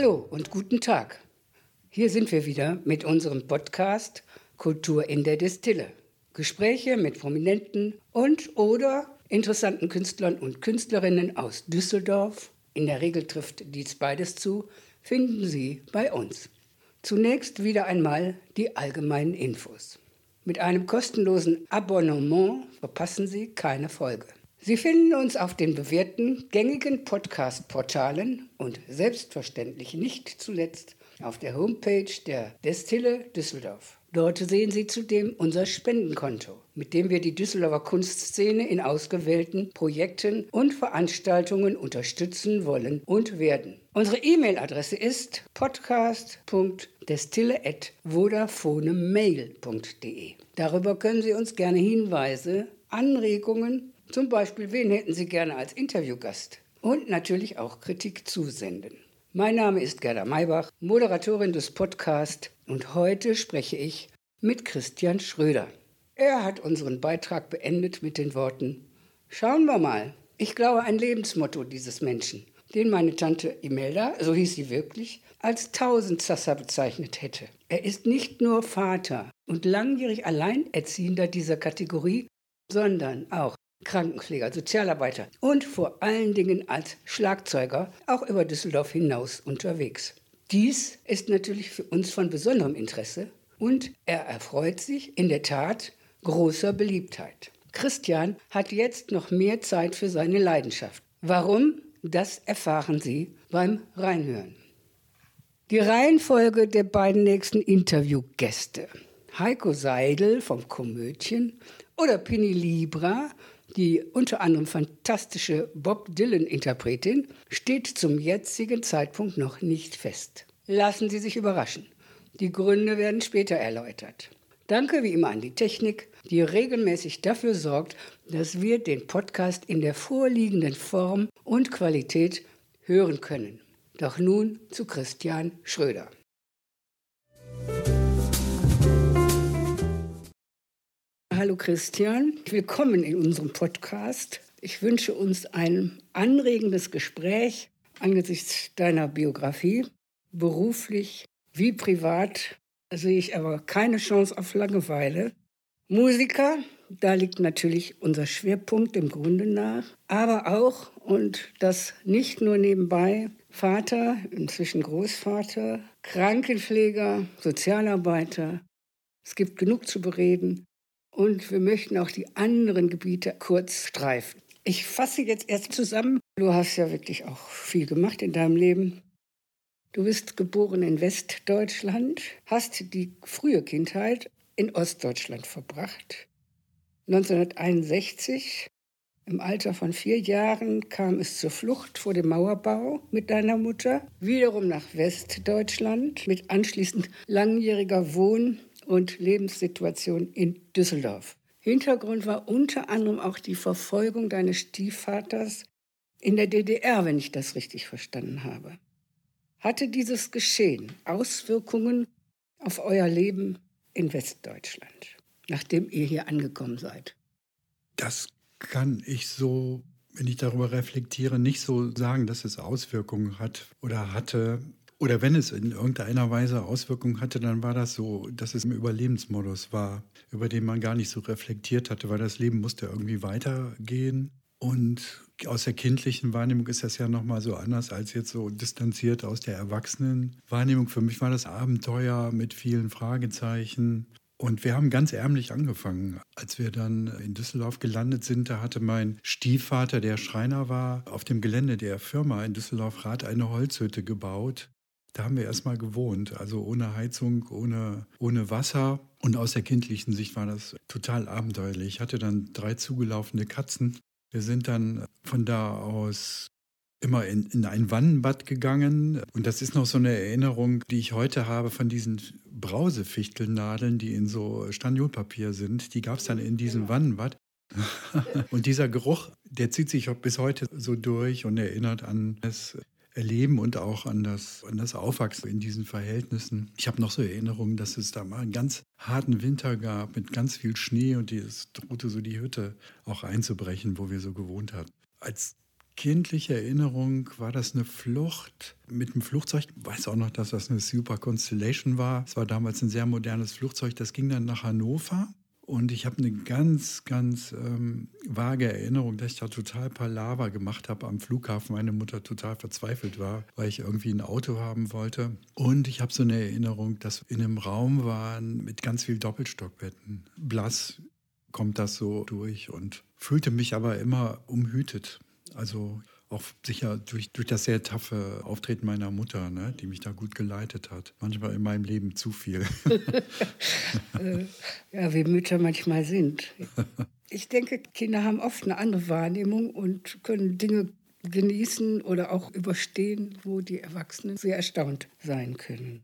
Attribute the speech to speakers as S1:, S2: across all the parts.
S1: Hallo und guten Tag. Hier sind wir wieder mit unserem Podcast Kultur in der Destille. Gespräche mit prominenten und oder interessanten Künstlern und Künstlerinnen aus Düsseldorf, in der Regel trifft dies beides zu, finden Sie bei uns. Zunächst wieder einmal die allgemeinen Infos. Mit einem kostenlosen Abonnement verpassen Sie keine Folge. Sie finden uns auf den bewährten gängigen Podcast-Portalen und selbstverständlich nicht zuletzt auf der Homepage der Destille Düsseldorf. Dort sehen Sie zudem unser Spendenkonto, mit dem wir die Düsseldorfer Kunstszene in ausgewählten Projekten und Veranstaltungen unterstützen wollen und werden. Unsere E-Mail-Adresse ist podcast.destille.vodafone-mail.de. Darüber können Sie uns gerne Hinweise, Anregungen, zum Beispiel wen hätten Sie gerne als Interviewgast und natürlich auch Kritik zusenden. Mein Name ist Gerda Maybach, Moderatorin des Podcasts und heute spreche ich mit Christian Schröder. Er hat unseren Beitrag beendet mit den Worten Schauen wir mal. Ich glaube ein Lebensmotto dieses Menschen, den meine Tante Imelda, so hieß sie wirklich, als Tausendsasser bezeichnet hätte. Er ist nicht nur Vater und langjährig Alleinerziehender dieser Kategorie, sondern auch Krankenpfleger, Sozialarbeiter und vor allen Dingen als Schlagzeuger auch über Düsseldorf hinaus unterwegs. Dies ist natürlich für uns von besonderem Interesse und er erfreut sich in der Tat großer Beliebtheit. Christian hat jetzt noch mehr Zeit für seine Leidenschaft. Warum? Das erfahren Sie beim Reinhören. Die Reihenfolge der beiden nächsten Interviewgäste. Heiko Seidel vom Komödien oder Pini Libra die unter anderem fantastische Bob Dylan-Interpretin, steht zum jetzigen Zeitpunkt noch nicht fest. Lassen Sie sich überraschen. Die Gründe werden später erläutert. Danke wie immer an die Technik, die regelmäßig dafür sorgt, dass wir den Podcast in der vorliegenden Form und Qualität hören können. Doch nun zu Christian Schröder. Hallo Christian, willkommen in unserem Podcast. Ich wünsche uns ein anregendes Gespräch angesichts deiner Biografie. Beruflich wie privat sehe ich aber keine Chance auf Langeweile. Musiker, da liegt natürlich unser Schwerpunkt im Grunde nach, aber auch, und das nicht nur nebenbei, Vater, inzwischen Großvater, Krankenpfleger, Sozialarbeiter. Es gibt genug zu bereden. Und wir möchten auch die anderen Gebiete kurz streifen. Ich fasse jetzt erst zusammen. Du hast ja wirklich auch viel gemacht in deinem Leben. Du bist geboren in Westdeutschland, hast die frühe Kindheit in Ostdeutschland verbracht. 1961, im Alter von vier Jahren, kam es zur Flucht vor dem Mauerbau mit deiner Mutter, wiederum nach Westdeutschland mit anschließend langjähriger Wohn- und Lebenssituation in Düsseldorf. Hintergrund war unter anderem auch die Verfolgung deines Stiefvaters in der DDR, wenn ich das richtig verstanden habe. Hatte dieses Geschehen Auswirkungen auf euer Leben in Westdeutschland, nachdem ihr hier angekommen seid?
S2: Das kann ich so, wenn ich darüber reflektiere, nicht so sagen, dass es Auswirkungen hat oder hatte. Oder wenn es in irgendeiner Weise Auswirkungen hatte, dann war das so, dass es im Überlebensmodus war, über den man gar nicht so reflektiert hatte, weil das Leben musste irgendwie weitergehen. Und aus der kindlichen Wahrnehmung ist das ja nochmal so anders als jetzt so distanziert aus der Erwachsenenwahrnehmung. Für mich war das Abenteuer mit vielen Fragezeichen. Und wir haben ganz ärmlich angefangen. Als wir dann in Düsseldorf gelandet sind, da hatte mein Stiefvater, der Schreiner war, auf dem Gelände der Firma in Düsseldorf-Rath eine Holzhütte gebaut. Da haben wir erstmal gewohnt, also ohne Heizung, ohne, ohne Wasser. Und aus der kindlichen Sicht war das total abenteuerlich. Ich hatte dann drei zugelaufene Katzen. Wir sind dann von da aus immer in, in ein Wannenbad gegangen. Und das ist noch so eine Erinnerung, die ich heute habe von diesen Brausefichtelnadeln, die in so Staniolpapier sind. Die gab es dann in diesem Wannenbad. und dieser Geruch, der zieht sich bis heute so durch und erinnert an das Erleben und auch an das, an das Aufwachsen in diesen Verhältnissen. Ich habe noch so Erinnerungen, dass es da mal einen ganz harten Winter gab mit ganz viel Schnee und es drohte so die Hütte auch einzubrechen, wo wir so gewohnt hatten. Als kindliche Erinnerung war das eine Flucht mit dem Flugzeug. Ich weiß auch noch, dass das eine Super Constellation war. Es war damals ein sehr modernes Flugzeug. Das ging dann nach Hannover. Und ich habe eine ganz, ganz ähm, vage Erinnerung, dass ich da total Palaver gemacht habe am Flughafen. Meine Mutter total verzweifelt war, weil ich irgendwie ein Auto haben wollte. Und ich habe so eine Erinnerung, dass wir in einem Raum waren mit ganz viel Doppelstockbetten. Blass kommt das so durch und fühlte mich aber immer umhütet. Also auch sicher durch, durch das sehr taffe Auftreten meiner Mutter, ne, die mich da gut geleitet hat. Manchmal in meinem Leben zu viel.
S1: Äh, ja, wie Mütter manchmal sind. Ich denke, Kinder haben oft eine andere Wahrnehmung und können Dinge genießen oder auch überstehen, wo die Erwachsenen sehr erstaunt sein können.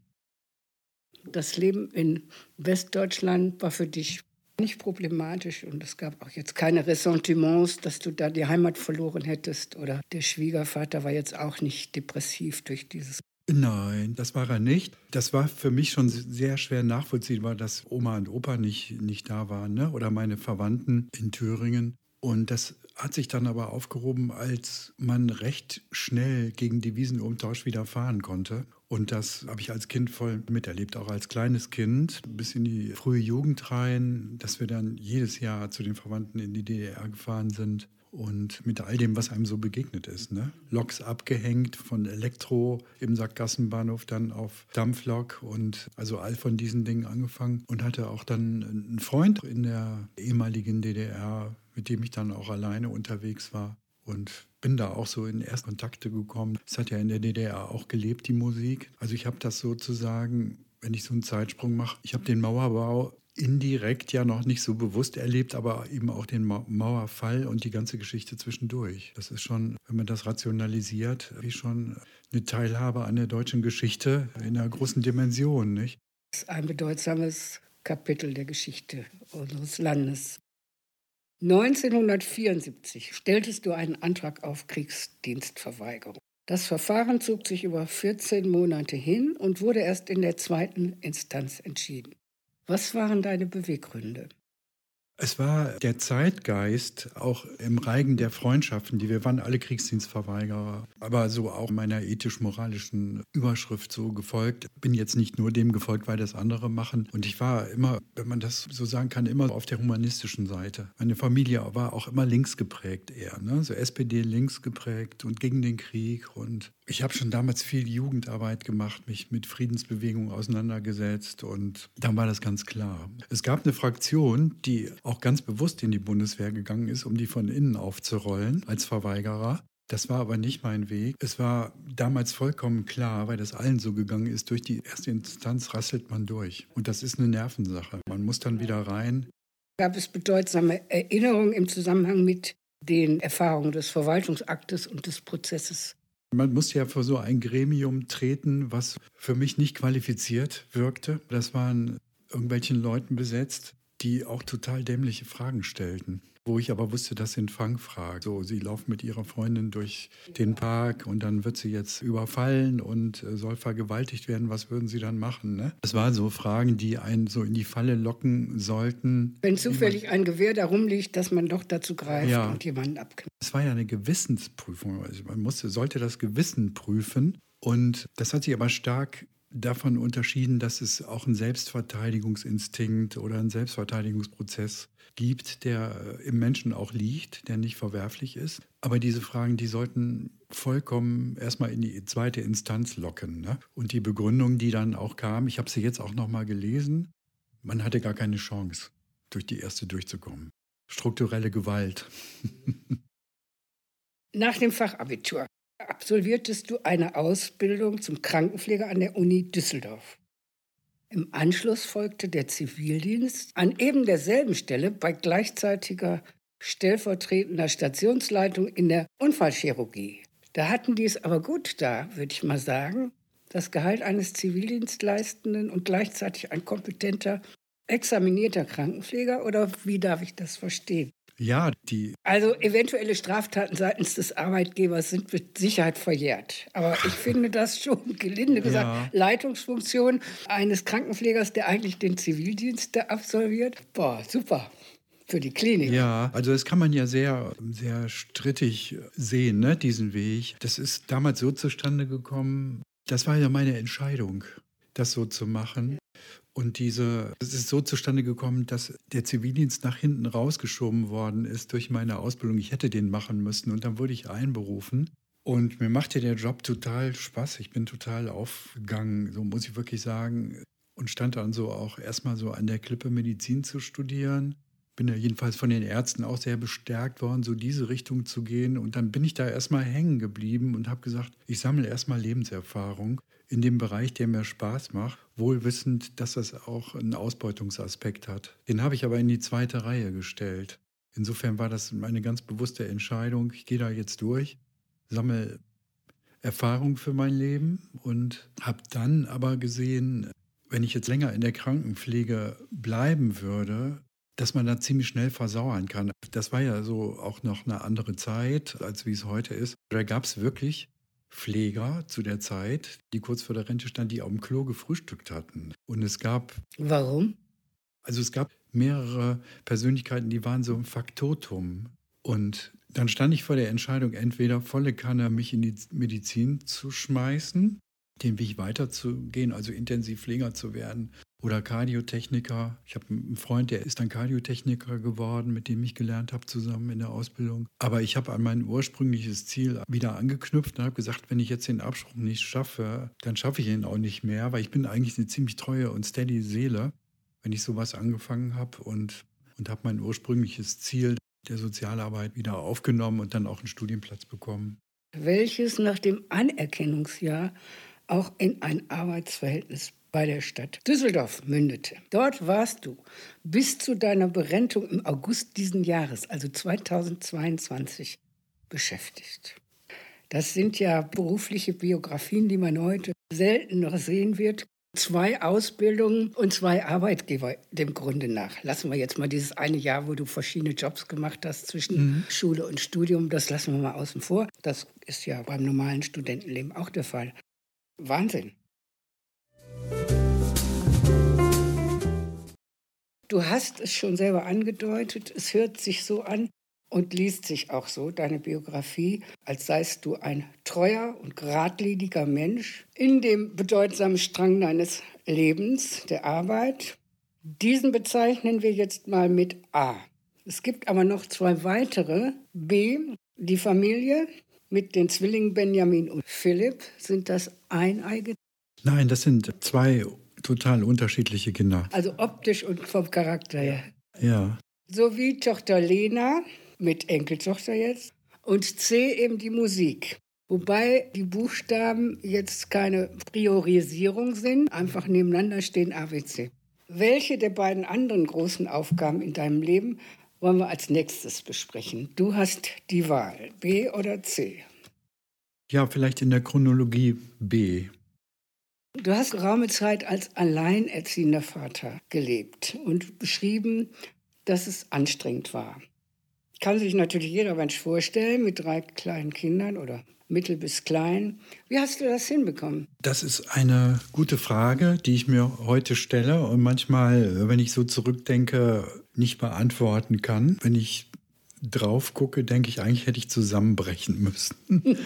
S1: Das Leben in Westdeutschland war für dich nicht problematisch und es gab auch jetzt keine Ressentiments, dass du da die Heimat verloren hättest oder der Schwiegervater war jetzt auch nicht depressiv durch dieses.
S2: Nein, das war er nicht. Das war für mich schon sehr schwer nachvollziehbar, dass Oma und Opa nicht, nicht da waren ne? oder meine Verwandten in Thüringen. Und das hat sich dann aber aufgehoben, als man recht schnell gegen Devisenumtausch wieder fahren konnte. Und das habe ich als Kind voll miterlebt, auch als kleines Kind, bis in die frühe Jugend rein, dass wir dann jedes Jahr zu den Verwandten in die DDR gefahren sind und mit all dem, was einem so begegnet ist. Ne? Loks abgehängt von Elektro im Sackgassenbahnhof dann auf Dampflok und also all von diesen Dingen angefangen und hatte auch dann einen Freund in der ehemaligen DDR, mit dem ich dann auch alleine unterwegs war und bin da auch so in Erstkontakte gekommen. Es hat ja in der DDR auch gelebt, die Musik. Also ich habe das sozusagen, wenn ich so einen Zeitsprung mache, ich habe den Mauerbau indirekt ja noch nicht so bewusst erlebt, aber eben auch den Mauerfall und die ganze Geschichte zwischendurch. Das ist schon, wenn man das rationalisiert, wie schon eine Teilhabe an der deutschen Geschichte in einer großen Dimension, nicht?
S1: Das ist ein bedeutsames Kapitel der Geschichte unseres Landes. 1974 stelltest du einen Antrag auf Kriegsdienstverweigerung. Das Verfahren zog sich über 14 Monate hin und wurde erst in der zweiten Instanz entschieden. Was waren deine Beweggründe?
S2: Es war der Zeitgeist, auch im Reigen der Freundschaften, die wir waren alle Kriegsdienstverweigerer, aber so auch meiner ethisch-moralischen Überschrift so gefolgt. Bin jetzt nicht nur dem gefolgt, weil das andere machen. Und ich war immer, wenn man das so sagen kann, immer auf der humanistischen Seite. Meine Familie war auch immer links geprägt eher, ne? so SPD links geprägt und gegen den Krieg und ich habe schon damals viel Jugendarbeit gemacht, mich mit Friedensbewegungen auseinandergesetzt und dann war das ganz klar. Es gab eine Fraktion, die auch ganz bewusst in die Bundeswehr gegangen ist, um die von innen aufzurollen als Verweigerer. Das war aber nicht mein Weg. Es war damals vollkommen klar, weil das allen so gegangen ist, durch die erste Instanz rasselt man durch. Und das ist eine Nervensache. Man muss dann wieder rein.
S1: Gab es bedeutsame Erinnerungen im Zusammenhang mit den Erfahrungen des Verwaltungsaktes und des Prozesses?
S2: Man musste ja vor so ein Gremium treten, was für mich nicht qualifiziert wirkte. Das waren irgendwelchen Leuten besetzt, die auch total dämliche Fragen stellten. Wo ich aber wusste, das sind Fangfragen. So, sie laufen mit ihrer Freundin durch den Park und dann wird sie jetzt überfallen und äh, soll vergewaltigt werden. Was würden sie dann machen? Ne? Das waren so Fragen, die einen so in die Falle locken sollten.
S1: Wenn zufällig ein Gewehr da rumliegt, dass man doch dazu greift ja. und jemanden abknallt.
S2: Es war ja eine Gewissensprüfung. Also man musste, sollte das Gewissen prüfen. Und das hat sich aber stark davon unterschieden, dass es auch einen Selbstverteidigungsinstinkt oder einen Selbstverteidigungsprozess gibt, der im Menschen auch liegt, der nicht verwerflich ist. Aber diese Fragen, die sollten vollkommen erstmal in die zweite Instanz locken. Ne? Und die Begründung, die dann auch kam, ich habe sie jetzt auch nochmal gelesen, man hatte gar keine Chance, durch die erste durchzukommen. Strukturelle Gewalt.
S1: Nach dem Fachabitur absolviertest du eine Ausbildung zum Krankenpfleger an der Uni Düsseldorf. Im Anschluss folgte der Zivildienst an eben derselben Stelle bei gleichzeitiger stellvertretender Stationsleitung in der Unfallchirurgie. Da hatten die es aber gut da, würde ich mal sagen. Das Gehalt eines Zivildienstleistenden und gleichzeitig ein kompetenter, examinierter Krankenpfleger oder wie darf ich das verstehen?
S2: Ja, die.
S1: Also eventuelle Straftaten seitens des Arbeitgebers sind mit Sicherheit verjährt. Aber ich finde das schon, gelinde gesagt, ja. Leitungsfunktion eines Krankenpflegers, der eigentlich den Zivildienst absolviert. Boah, super. für die Klinik.
S2: Ja, also das kann man ja sehr, sehr strittig sehen, ne, diesen Weg. Das ist damals so zustande gekommen, das war ja meine Entscheidung, das so zu machen. Und diese, es ist so zustande gekommen, dass der Zivildienst nach hinten rausgeschoben worden ist durch meine Ausbildung. Ich hätte den machen müssen und dann wurde ich einberufen. Und mir machte der Job total Spaß. Ich bin total aufgegangen, so muss ich wirklich sagen. Und stand dann so auch erstmal so an der Klippe Medizin zu studieren. Bin ja jedenfalls von den Ärzten auch sehr bestärkt worden, so diese Richtung zu gehen. Und dann bin ich da erstmal hängen geblieben und habe gesagt, ich sammle erstmal Lebenserfahrung in dem Bereich, der mir Spaß macht, wohl wissend, dass das auch einen Ausbeutungsaspekt hat. Den habe ich aber in die zweite Reihe gestellt. Insofern war das eine ganz bewusste Entscheidung. Ich gehe da jetzt durch, sammle Erfahrung für mein Leben und habe dann aber gesehen, wenn ich jetzt länger in der Krankenpflege bleiben würde, dass man da ziemlich schnell versauern kann. Das war ja so auch noch eine andere Zeit, als wie es heute ist. Da gab es wirklich Pfleger zu der Zeit, die kurz vor der Rente standen, die auf dem Klo gefrühstückt hatten. Und es gab.
S1: Warum?
S2: Also es gab mehrere Persönlichkeiten, die waren so im Faktotum. Und dann stand ich vor der Entscheidung, entweder volle Kanne mich in die Medizin zu schmeißen, den Weg weiterzugehen, also Intensivpfleger zu werden oder Kardiotechniker. Ich habe einen Freund, der ist dann Kardiotechniker geworden, mit dem ich gelernt habe zusammen in der Ausbildung. Aber ich habe an mein ursprüngliches Ziel wieder angeknüpft und habe gesagt, wenn ich jetzt den Absprung nicht schaffe, dann schaffe ich ihn auch nicht mehr, weil ich bin eigentlich eine ziemlich treue und steady Seele, wenn ich sowas angefangen habe und, und habe mein ursprüngliches Ziel der Sozialarbeit wieder aufgenommen und dann auch einen Studienplatz bekommen.
S1: Welches nach dem Anerkennungsjahr auch in ein Arbeitsverhältnis bei der Stadt Düsseldorf mündete. Dort warst du bis zu deiner Berentung im August diesen Jahres, also 2022, beschäftigt. Das sind ja berufliche Biografien, die man heute selten noch sehen wird. Zwei Ausbildungen und zwei Arbeitgeber dem Grunde nach. Lassen wir jetzt mal dieses eine Jahr, wo du verschiedene Jobs gemacht hast zwischen mhm. Schule und Studium, das lassen wir mal außen vor. Das ist ja beim normalen Studentenleben auch der Fall. Wahnsinn. Du hast es schon selber angedeutet, es hört sich so an und liest sich auch so, deine Biografie, als seist du ein treuer und geradliniger Mensch in dem bedeutsamen Strang deines Lebens, der Arbeit. Diesen bezeichnen wir jetzt mal mit A. Es gibt aber noch zwei weitere. B, die Familie mit den Zwillingen Benjamin und Philipp. Sind das eineige?
S2: Nein, das sind zwei total unterschiedliche Kinder.
S1: Also optisch und vom Charakter her.
S2: Ja.
S1: So wie Tochter Lena mit Enkeltochter jetzt und C eben die Musik. Wobei die Buchstaben jetzt keine Priorisierung sind, einfach nebeneinander stehen ABC. Welche der beiden anderen großen Aufgaben in deinem Leben wollen wir als nächstes besprechen? Du hast die Wahl, B oder C.
S2: Ja, vielleicht in der Chronologie B.
S1: Du hast geraume Zeit als alleinerziehender Vater gelebt und beschrieben, dass es anstrengend war. Kann sich natürlich jeder Mensch vorstellen, mit drei kleinen Kindern oder mittel bis klein. Wie hast du das hinbekommen?
S2: Das ist eine gute Frage, die ich mir heute stelle und manchmal, wenn ich so zurückdenke, nicht beantworten kann. Wenn ich drauf gucke, denke ich, eigentlich hätte ich zusammenbrechen müssen.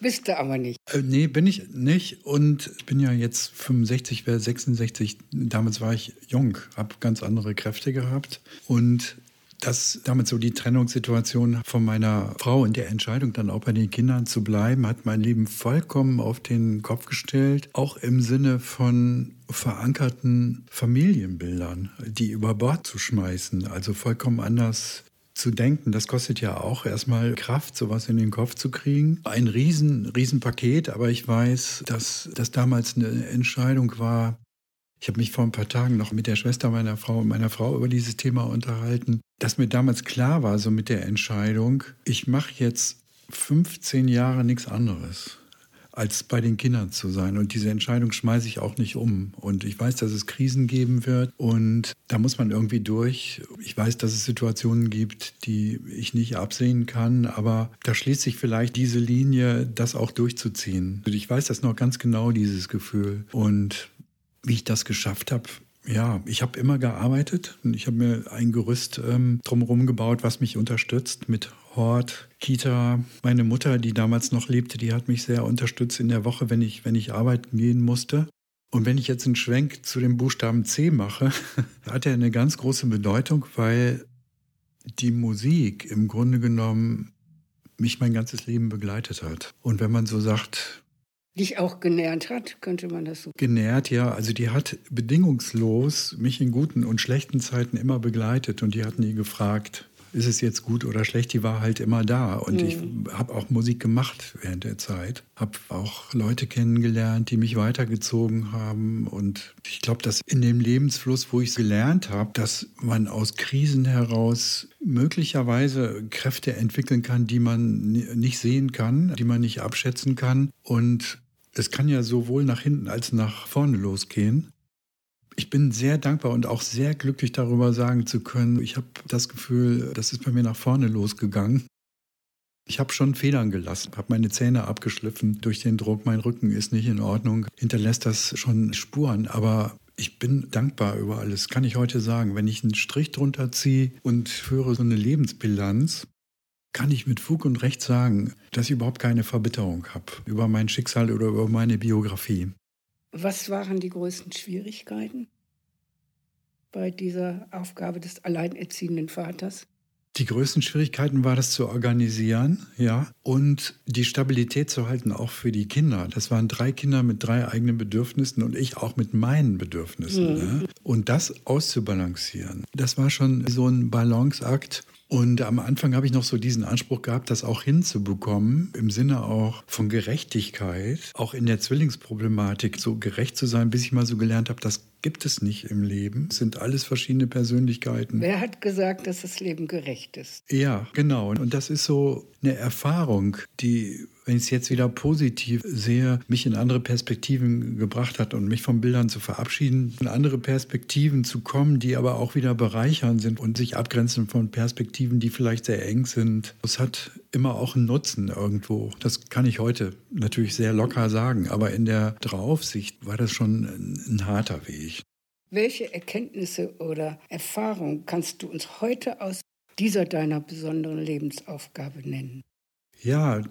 S1: Bist du aber nicht.
S2: Äh, nee, bin ich nicht. Und ich bin ja jetzt 65, wäre 66. Damals war ich jung, habe ganz andere Kräfte gehabt. Und das damit so die Trennungssituation von meiner Frau und der Entscheidung dann auch bei den Kindern zu bleiben, hat mein Leben vollkommen auf den Kopf gestellt. Auch im Sinne von verankerten Familienbildern, die über Bord zu schmeißen. Also vollkommen anders zu denken. Das kostet ja auch erstmal Kraft, sowas in den Kopf zu kriegen. Ein riesen, riesen Paket, aber ich weiß, dass das damals eine Entscheidung war. Ich habe mich vor ein paar Tagen noch mit der Schwester meiner Frau und meiner Frau über dieses Thema unterhalten, dass mir damals klar war, so mit der Entscheidung, ich mache jetzt 15 Jahre nichts anderes als bei den Kindern zu sein. Und diese Entscheidung schmeiße ich auch nicht um. Und ich weiß, dass es Krisen geben wird und da muss man irgendwie durch. Ich weiß, dass es Situationen gibt, die ich nicht absehen kann, aber da schließt sich vielleicht diese Linie, das auch durchzuziehen. Ich weiß das noch ganz genau, dieses Gefühl. Und wie ich das geschafft habe, Ja, ich habe immer gearbeitet und ich habe mir ein Gerüst ähm, drumherum gebaut, was mich unterstützt mit Hort, Kita. Meine Mutter, die damals noch lebte, die hat mich sehr unterstützt in der Woche, wenn ich, wenn ich arbeiten gehen musste. Und wenn ich jetzt einen Schwenk zu dem Buchstaben C mache, hat er eine ganz große Bedeutung, weil die Musik im Grunde genommen mich mein ganzes Leben begleitet hat. Und wenn man so sagt,
S1: Dich auch genährt hat, könnte man das so.
S2: Genährt, ja. Also die hat bedingungslos mich in guten und schlechten Zeiten immer begleitet und die hat nie gefragt, ist es jetzt gut oder schlecht, die war halt immer da. Und mhm. ich habe auch Musik gemacht während der Zeit. Habe auch Leute kennengelernt, die mich weitergezogen haben. Und ich glaube, dass in dem Lebensfluss, wo ich es gelernt habe, dass man aus Krisen heraus möglicherweise Kräfte entwickeln kann, die man nicht sehen kann, die man nicht abschätzen kann. Und es kann ja sowohl nach hinten als nach vorne losgehen. Ich bin sehr dankbar und auch sehr glücklich darüber sagen zu können, ich habe das Gefühl, das ist bei mir nach vorne losgegangen. Ich habe schon Federn gelassen, habe meine Zähne abgeschliffen durch den Druck, mein Rücken ist nicht in Ordnung, hinterlässt das schon Spuren, aber ich bin dankbar über alles, kann ich heute sagen. Wenn ich einen Strich drunter ziehe und führe so eine Lebensbilanz, kann ich mit Fug und Recht sagen, dass ich überhaupt keine Verbitterung habe über mein Schicksal oder über meine Biografie.
S1: Was waren die größten Schwierigkeiten bei dieser Aufgabe des alleinerziehenden Vaters?
S2: Die größten Schwierigkeiten war das zu organisieren, ja, und die Stabilität zu halten, auch für die Kinder. Das waren drei Kinder mit drei eigenen Bedürfnissen und ich auch mit meinen Bedürfnissen. Mhm. Ne? Und das auszubalancieren, das war schon so ein Balanceakt. Und am Anfang habe ich noch so diesen Anspruch gehabt, das auch hinzubekommen, im Sinne auch von Gerechtigkeit, auch in der Zwillingsproblematik so gerecht zu sein, bis ich mal so gelernt habe, das gibt es nicht im Leben. Es sind alles verschiedene Persönlichkeiten.
S1: Wer hat gesagt, dass das Leben gerecht ist?
S2: Ja, genau. Und das ist so eine Erfahrung, die wenn ich es jetzt wieder positiv sehe, mich in andere Perspektiven gebracht hat und mich von Bildern zu verabschieden, in andere Perspektiven zu kommen, die aber auch wieder bereichern sind und sich abgrenzen von Perspektiven, die vielleicht sehr eng sind. Es hat immer auch einen Nutzen irgendwo. Das kann ich heute natürlich sehr locker sagen, aber in der Draufsicht war das schon ein, ein harter Weg.
S1: Welche Erkenntnisse oder Erfahrungen kannst du uns heute aus dieser deiner besonderen Lebensaufgabe nennen?
S2: Ja,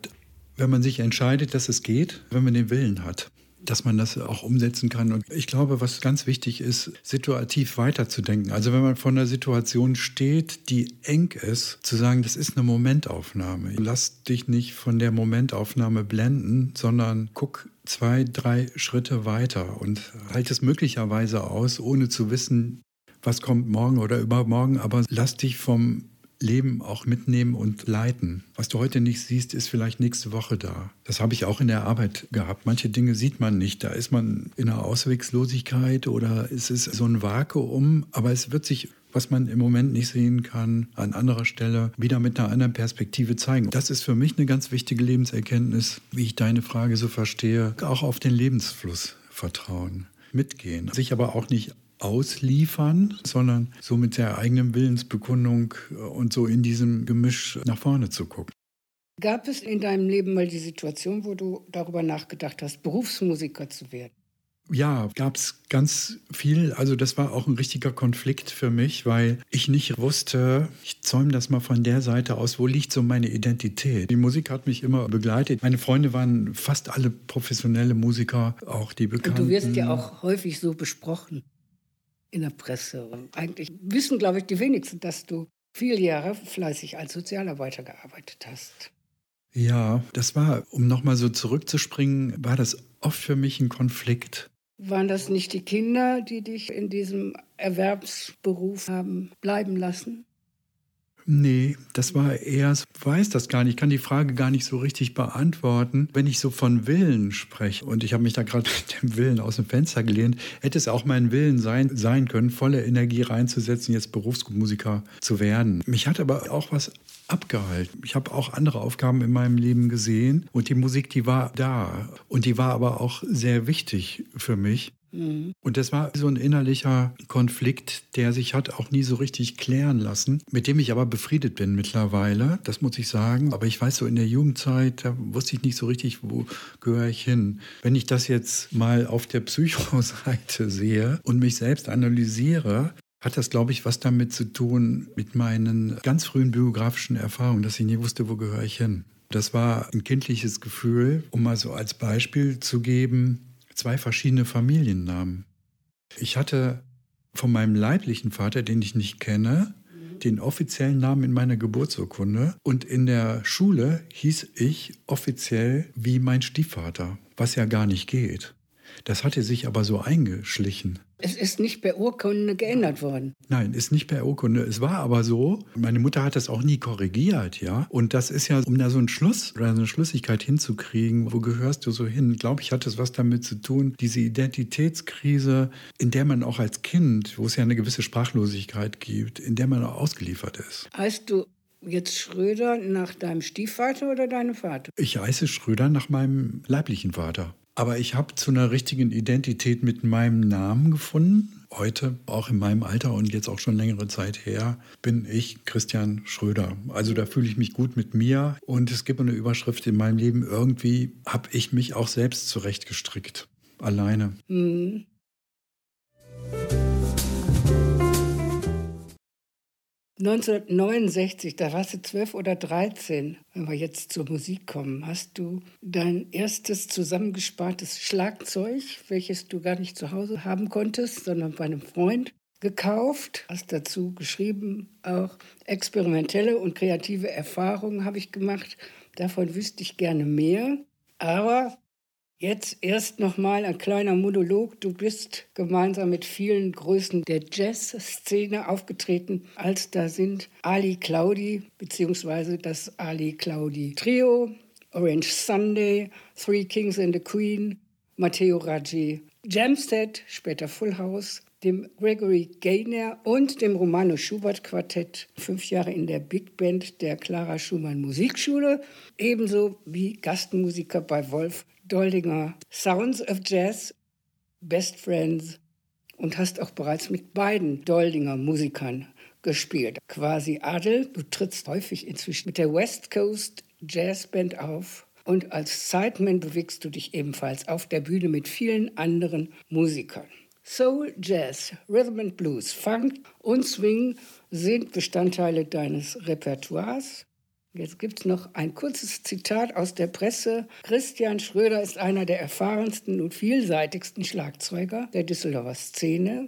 S2: wenn man sich entscheidet, dass es geht, wenn man den Willen hat dass man das auch umsetzen kann. Und ich glaube, was ganz wichtig ist, situativ weiterzudenken. Also wenn man vor einer Situation steht, die eng ist, zu sagen, das ist eine Momentaufnahme. Lass dich nicht von der Momentaufnahme blenden, sondern guck zwei, drei Schritte weiter und halt es möglicherweise aus, ohne zu wissen, was kommt morgen oder übermorgen, aber lass dich vom Leben auch mitnehmen und leiten. Was du heute nicht siehst, ist vielleicht nächste Woche da. Das habe ich auch in der Arbeit gehabt. Manche Dinge sieht man nicht. Da ist man in einer Auswegslosigkeit oder es ist so ein Vakuum, aber es wird sich was man im Moment nicht sehen kann, an anderer Stelle wieder mit einer anderen Perspektive zeigen. Das ist für mich eine ganz wichtige Lebenserkenntnis, wie ich deine Frage so verstehe. Auch auf den Lebensfluss vertrauen, mitgehen, sich aber auch nicht ausliefern, sondern so mit der eigenen Willensbekundung äh, und so in diesem Gemisch nach vorne zu gucken.
S1: Gab es in deinem Leben mal die Situation, wo du darüber nachgedacht hast, Berufsmusiker zu werden?
S2: Ja, gab es ganz viel. Also das war auch ein richtiger Konflikt für mich, weil ich nicht wusste, ich zäume das mal von der Seite aus, wo liegt so meine Identität. Die Musik hat mich immer begleitet. Meine Freunde waren fast alle professionelle Musiker, auch die bekannten.
S1: Und du wirst ja auch häufig so besprochen in der Presse. Und eigentlich wissen, glaube ich, die wenigsten, dass du viele Jahre fleißig als Sozialarbeiter gearbeitet hast.
S2: Ja, das war, um nochmal so zurückzuspringen, war das oft für mich ein Konflikt.
S1: Waren das nicht die Kinder, die dich in diesem Erwerbsberuf haben bleiben lassen?
S2: Nee, das war eher, ich weiß das gar nicht, ich kann die Frage gar nicht so richtig beantworten. Wenn ich so von Willen spreche, und ich habe mich da gerade mit dem Willen aus dem Fenster gelehnt, hätte es auch mein Willen sein, sein können, volle Energie reinzusetzen, jetzt Berufsmusiker zu werden. Mich hat aber auch was abgehalten. Ich habe auch andere Aufgaben in meinem Leben gesehen und die Musik, die war da und die war aber auch sehr wichtig für mich. Mhm. Und das war so ein innerlicher Konflikt, der sich hat auch nie so richtig klären lassen, mit dem ich aber befriedet bin mittlerweile, das muss ich sagen. Aber ich weiß so in der Jugendzeit, da wusste ich nicht so richtig, wo gehöre ich hin. Wenn ich das jetzt mal auf der Psychoseite sehe und mich selbst analysiere, hat das, glaube ich, was damit zu tun mit meinen ganz frühen biografischen Erfahrungen, dass ich nie wusste, wo gehöre ich hin. Das war ein kindliches Gefühl, um mal so als Beispiel zu geben, zwei verschiedene Familiennamen. Ich hatte von meinem leiblichen Vater, den ich nicht kenne, den offiziellen Namen in meiner Geburtsurkunde und in der Schule hieß ich offiziell wie mein Stiefvater, was ja gar nicht geht. Das hatte sich aber so eingeschlichen.
S1: Es ist nicht per Urkunde geändert worden.
S2: Nein, ist nicht per Urkunde. Es war aber so, meine Mutter hat das auch nie korrigiert, ja. Und das ist ja, um da so einen Schluss oder eine Schlüssigkeit hinzukriegen, wo gehörst du so hin, glaube ich, hat es was damit zu tun, diese Identitätskrise, in der man auch als Kind, wo es ja eine gewisse Sprachlosigkeit gibt, in der man auch ausgeliefert ist.
S1: Heißt du jetzt Schröder nach deinem Stiefvater oder deinem Vater?
S2: Ich heiße Schröder nach meinem leiblichen Vater. Aber ich habe zu einer richtigen Identität mit meinem Namen gefunden. Heute, auch in meinem Alter und jetzt auch schon längere Zeit her, bin ich Christian Schröder. Also da fühle ich mich gut mit mir. Und es gibt eine Überschrift in meinem Leben. Irgendwie habe ich mich auch selbst zurechtgestrickt. Alleine. Mhm.
S1: 1969, da warst du zwölf oder dreizehn, wenn wir jetzt zur Musik kommen, hast du dein erstes zusammengespartes Schlagzeug, welches du gar nicht zu Hause haben konntest, sondern bei einem Freund gekauft, hast dazu geschrieben, auch experimentelle und kreative Erfahrungen habe ich gemacht. Davon wüsste ich gerne mehr. Aber Jetzt erst nochmal ein kleiner Monolog. Du bist gemeinsam mit vielen Größen der Jazz-Szene aufgetreten, als da sind Ali Claudi bzw. das Ali Claudi Trio, Orange Sunday, Three Kings and a Queen, Matteo Raggi, Jamstead, später Full House, dem Gregory Gaynor und dem Romano Schubert Quartett, fünf Jahre in der Big Band der Clara Schumann Musikschule, ebenso wie Gastmusiker bei Wolf Doldinger Sounds of Jazz, Best Friends und hast auch bereits mit beiden Doldinger Musikern gespielt. Quasi Adel, du trittst häufig inzwischen mit der West Coast Jazz Band auf und als Sideman bewegst du dich ebenfalls auf der Bühne mit vielen anderen Musikern. Soul, Jazz, Rhythm and Blues, Funk und Swing sind Bestandteile deines Repertoires. Jetzt gibt es noch ein kurzes Zitat aus der Presse. Christian Schröder ist einer der erfahrensten und vielseitigsten Schlagzeuger der Düsseldorfer Szene.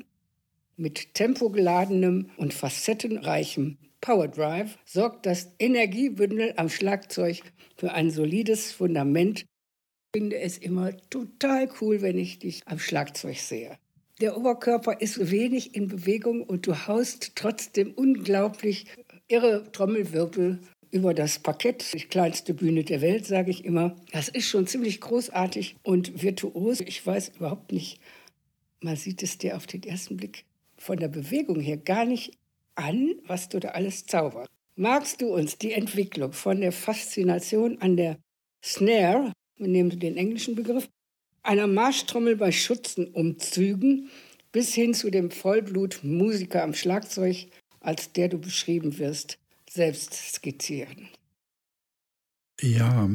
S1: Mit tempogeladenem und facettenreichem Power Drive sorgt das Energiebündel am Schlagzeug für ein solides Fundament. Ich finde es immer total cool, wenn ich dich am Schlagzeug sehe. Der Oberkörper ist wenig in Bewegung und du haust trotzdem unglaublich irre Trommelwirbel über das Parkett, die kleinste Bühne der Welt, sage ich immer. Das ist schon ziemlich großartig und virtuos. Ich weiß überhaupt nicht, man sieht es dir auf den ersten Blick von der Bewegung her gar nicht an, was du da alles zauberst. Magst du uns die Entwicklung von der Faszination an der Snare, wir nehmen den englischen Begriff, einer Marschtrommel bei Schutzenumzügen bis hin zu dem Vollblutmusiker am Schlagzeug, als der du beschrieben wirst, selbst skizzieren.
S2: Ja,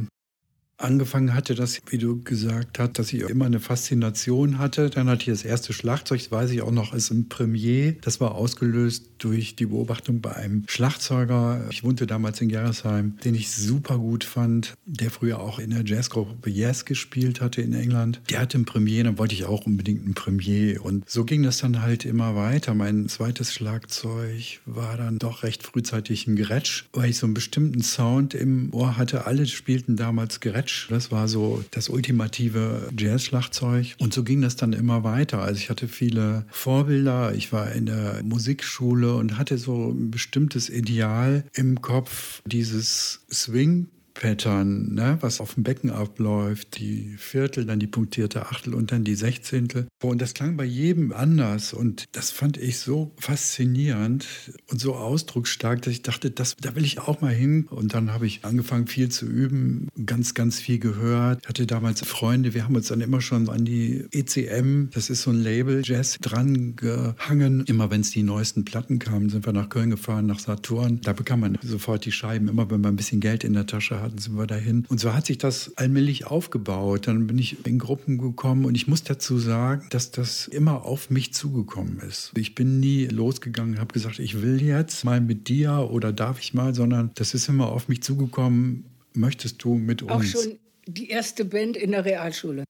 S2: angefangen hatte, das, wie du gesagt hast, dass ich immer eine Faszination hatte. Dann hatte ich das erste Schlagzeug, das weiß ich auch noch, als ein Premier. Das war ausgelöst durch die Beobachtung bei einem Schlagzeuger. Ich wohnte damals in Gerresheim, den ich super gut fand, der früher auch in der Jazzgruppe Yes gespielt hatte in England. Der hatte ein Premier, dann wollte ich auch unbedingt ein Premier. Und so ging das dann halt immer weiter. Mein zweites Schlagzeug war dann doch recht frühzeitig ein Gerätsch, weil ich so einen bestimmten Sound im Ohr hatte. Alle spielten damals Gerätsch Scratch. Das war so das ultimative Jazz-Schlagzeug. Und so ging das dann immer weiter. Also ich hatte viele Vorbilder. Ich war in der Musikschule und hatte so ein bestimmtes Ideal im Kopf, dieses Swing Pattern, ne, was auf dem Becken abläuft, die Viertel, dann die punktierte Achtel und dann die Sechzehntel. Und das klang bei jedem anders und das fand ich so faszinierend und so ausdrucksstark, dass ich dachte, das, da will ich auch mal hin. Und dann habe ich angefangen, viel zu üben, ganz, ganz viel gehört. Ich hatte damals Freunde, wir haben uns dann immer schon an die ECM, das ist so ein Label, Jazz, dran gehangen. Immer wenn es die neuesten Platten kamen, sind wir nach Köln gefahren, nach Saturn. Da bekam man sofort die Scheiben, immer wenn man ein bisschen Geld in der Tasche hatten, sind wir dahin. Und so hat sich das allmählich aufgebaut. Dann bin ich in Gruppen gekommen und ich muss dazu sagen, dass das immer auf mich zugekommen ist. Ich bin nie losgegangen, habe gesagt, ich will jetzt mal mit dir oder darf ich mal, sondern das ist immer auf mich zugekommen. Möchtest du mit uns?
S1: Auch schon die erste Band in der Realschule.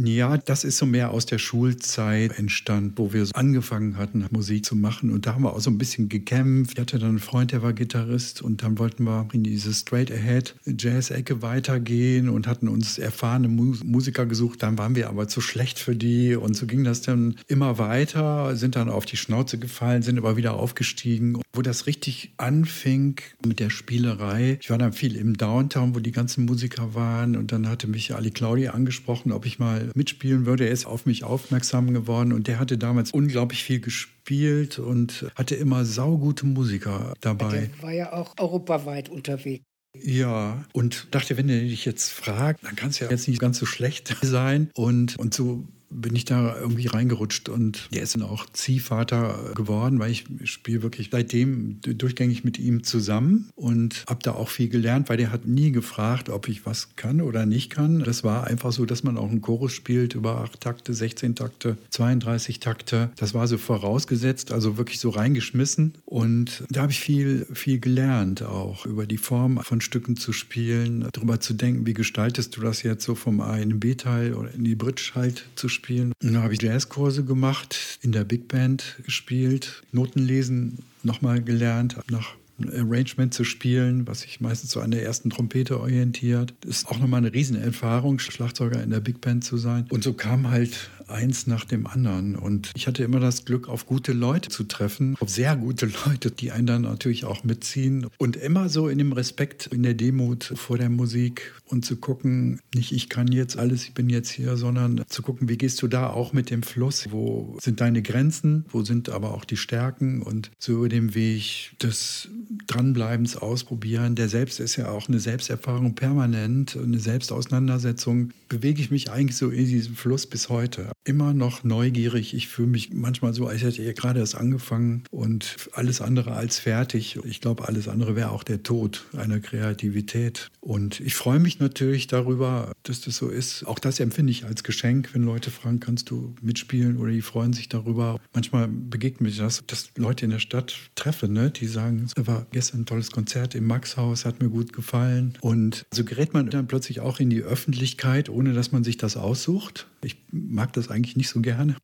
S2: Ja, das ist so mehr aus der Schulzeit entstanden, wo wir angefangen hatten, Musik zu machen. Und da haben wir auch so ein bisschen gekämpft. Ich hatte dann einen Freund, der war Gitarrist. Und dann wollten wir in diese Straight Ahead Jazz-Ecke weitergehen und hatten uns erfahrene Musiker gesucht. Dann waren wir aber zu schlecht für die. Und so ging das dann immer weiter, sind dann auf die Schnauze gefallen, sind aber wieder aufgestiegen. Wo das richtig anfing mit der Spielerei, ich war dann viel im Downtown, wo die ganzen Musiker waren. Und dann hatte mich Ali Claudia angesprochen, ob ich mal mitspielen würde. Er ist auf mich aufmerksam geworden und der hatte damals unglaublich viel gespielt und hatte immer saugute Musiker dabei.
S1: Der war ja auch europaweit unterwegs.
S2: Ja, und dachte, wenn er dich jetzt fragt, dann kann es ja jetzt nicht ganz so schlecht sein. Und, und so bin ich da irgendwie reingerutscht und der ist dann auch Ziehvater geworden, weil ich spiele wirklich seitdem durchgängig mit ihm zusammen und habe da auch viel gelernt, weil der hat nie gefragt, ob ich was kann oder nicht kann. Das war einfach so, dass man auch einen Chorus spielt über acht Takte, 16 Takte, 32 Takte. Das war so vorausgesetzt, also wirklich so reingeschmissen und da habe ich viel, viel gelernt auch über die Form von Stücken zu spielen, darüber zu denken, wie gestaltest du das jetzt so vom A in den B-Teil oder in die Bridge halt zu spielen spielen. Dann habe ich Jazzkurse gemacht, in der Big Band gespielt, Notenlesen nochmal gelernt, nach Arrangement zu spielen, was sich meistens so an der ersten Trompete orientiert. Das ist auch nochmal eine Riesenerfahrung, Schlagzeuger in der Big Band zu sein. Und so kam halt eins nach dem anderen. Und ich hatte immer das Glück, auf gute Leute zu treffen, auf sehr gute Leute, die einen dann natürlich auch mitziehen. Und immer so in dem Respekt, in der Demut vor der Musik und zu gucken, nicht ich kann jetzt alles, ich bin jetzt hier, sondern zu gucken, wie gehst du da auch mit dem Fluss? Wo sind deine Grenzen? Wo sind aber auch die Stärken? Und so über dem Weg des Dranbleibens, Ausprobieren, der Selbst ist ja auch eine Selbsterfahrung permanent, eine Selbstauseinandersetzung, bewege ich mich eigentlich so in diesem Fluss bis heute immer noch neugierig. Ich fühle mich manchmal so, als hätte ich gerade erst angefangen und alles andere als fertig. Ich glaube, alles andere wäre auch der Tod einer Kreativität. Und ich freue mich natürlich darüber, dass das so ist. Auch das empfinde ich als Geschenk, wenn Leute fragen, kannst du mitspielen oder die freuen sich darüber. Manchmal begegnet mir das, dass Leute in der Stadt treffe, ne? die sagen, es war gestern ein tolles Konzert im Maxhaus, hat mir gut gefallen. Und so gerät man dann plötzlich auch in die Öffentlichkeit, ohne dass man sich das aussucht. Ich mag das eigentlich nicht so gerne.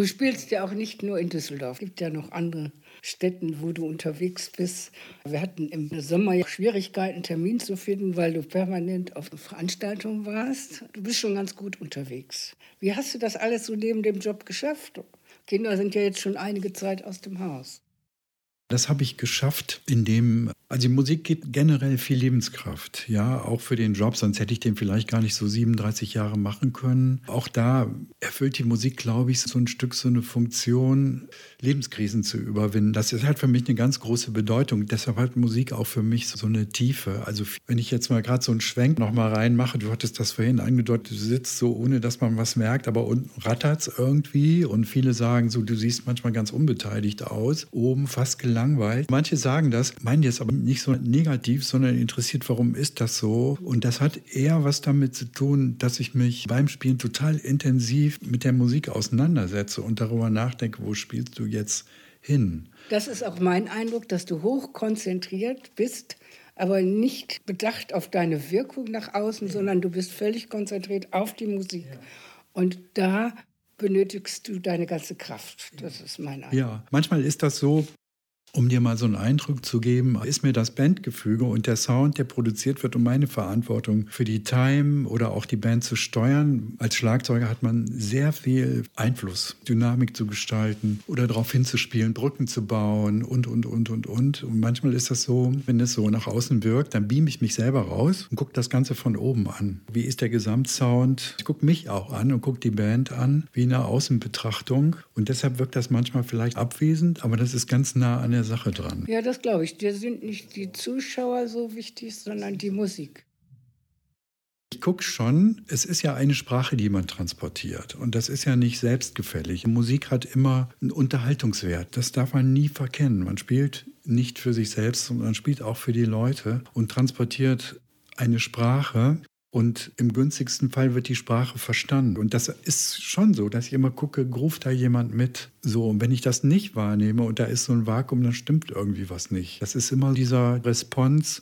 S1: Du spielst ja auch nicht nur in Düsseldorf. Es gibt ja noch andere Städte, wo du unterwegs bist. Wir hatten im Sommer ja Schwierigkeiten, einen Termin zu finden, weil du permanent auf Veranstaltungen warst. Du bist schon ganz gut unterwegs. Wie hast du das alles so neben dem Job geschafft? Kinder sind ja jetzt schon einige Zeit aus dem Haus.
S2: Das habe ich geschafft, indem, also Musik gibt generell viel Lebenskraft, ja, auch für den Job, sonst hätte ich den vielleicht gar nicht so 37 Jahre machen können. Auch da erfüllt die Musik, glaube ich, so ein Stück so eine Funktion, Lebenskrisen zu überwinden. Das ist halt für mich eine ganz große Bedeutung. Deshalb hat Musik auch für mich so eine Tiefe. Also wenn ich jetzt mal gerade so einen Schwenk noch mal reinmache, du hattest das vorhin angedeutet, du sitzt so, ohne dass man was merkt, aber unten rattert es irgendwie und viele sagen so, du siehst manchmal ganz unbeteiligt aus, oben fast gelangweilt. Manche sagen das, meinen jetzt aber nicht so negativ, sondern interessiert, warum ist das so? Und das hat eher was damit zu tun, dass ich mich beim Spielen total intensiv mit der Musik auseinandersetze und darüber nachdenke, wo spielst du jetzt hin?
S1: Das ist auch mein Eindruck, dass du hochkonzentriert bist, aber nicht bedacht auf deine Wirkung nach außen, sondern du bist völlig konzentriert auf die Musik. Und da benötigst du deine ganze Kraft. Das ist mein Eindruck.
S2: Ja, manchmal ist das so, um dir mal so einen Eindruck zu geben, ist mir das Bandgefüge und der Sound, der produziert wird, und meine Verantwortung für die Time oder auch die Band zu steuern. Als Schlagzeuger hat man sehr viel Einfluss, Dynamik zu gestalten oder darauf hinzuspielen, Brücken zu bauen und, und, und, und, und. Und manchmal ist das so, wenn es so nach außen wirkt, dann beam ich mich selber raus und gucke das Ganze von oben an. Wie ist der Gesamtsound? Ich gucke mich auch an und gucke die Band an, wie eine Außenbetrachtung. Und deshalb wirkt das manchmal vielleicht abwesend, aber das ist ganz nah an der Sache dran.
S1: Ja, das glaube ich. Dir sind nicht die Zuschauer so wichtig, sondern die Musik.
S2: Ich gucke schon, es ist ja eine Sprache, die man transportiert. Und das ist ja nicht selbstgefällig. Musik hat immer einen Unterhaltungswert. Das darf man nie verkennen. Man spielt nicht für sich selbst, sondern man spielt auch für die Leute und transportiert eine Sprache. Und im günstigsten Fall wird die Sprache verstanden. Und das ist schon so, dass ich immer gucke, ruft da jemand mit? So, und wenn ich das nicht wahrnehme und da ist so ein Vakuum, dann stimmt irgendwie was nicht. Das ist immer dieser Response,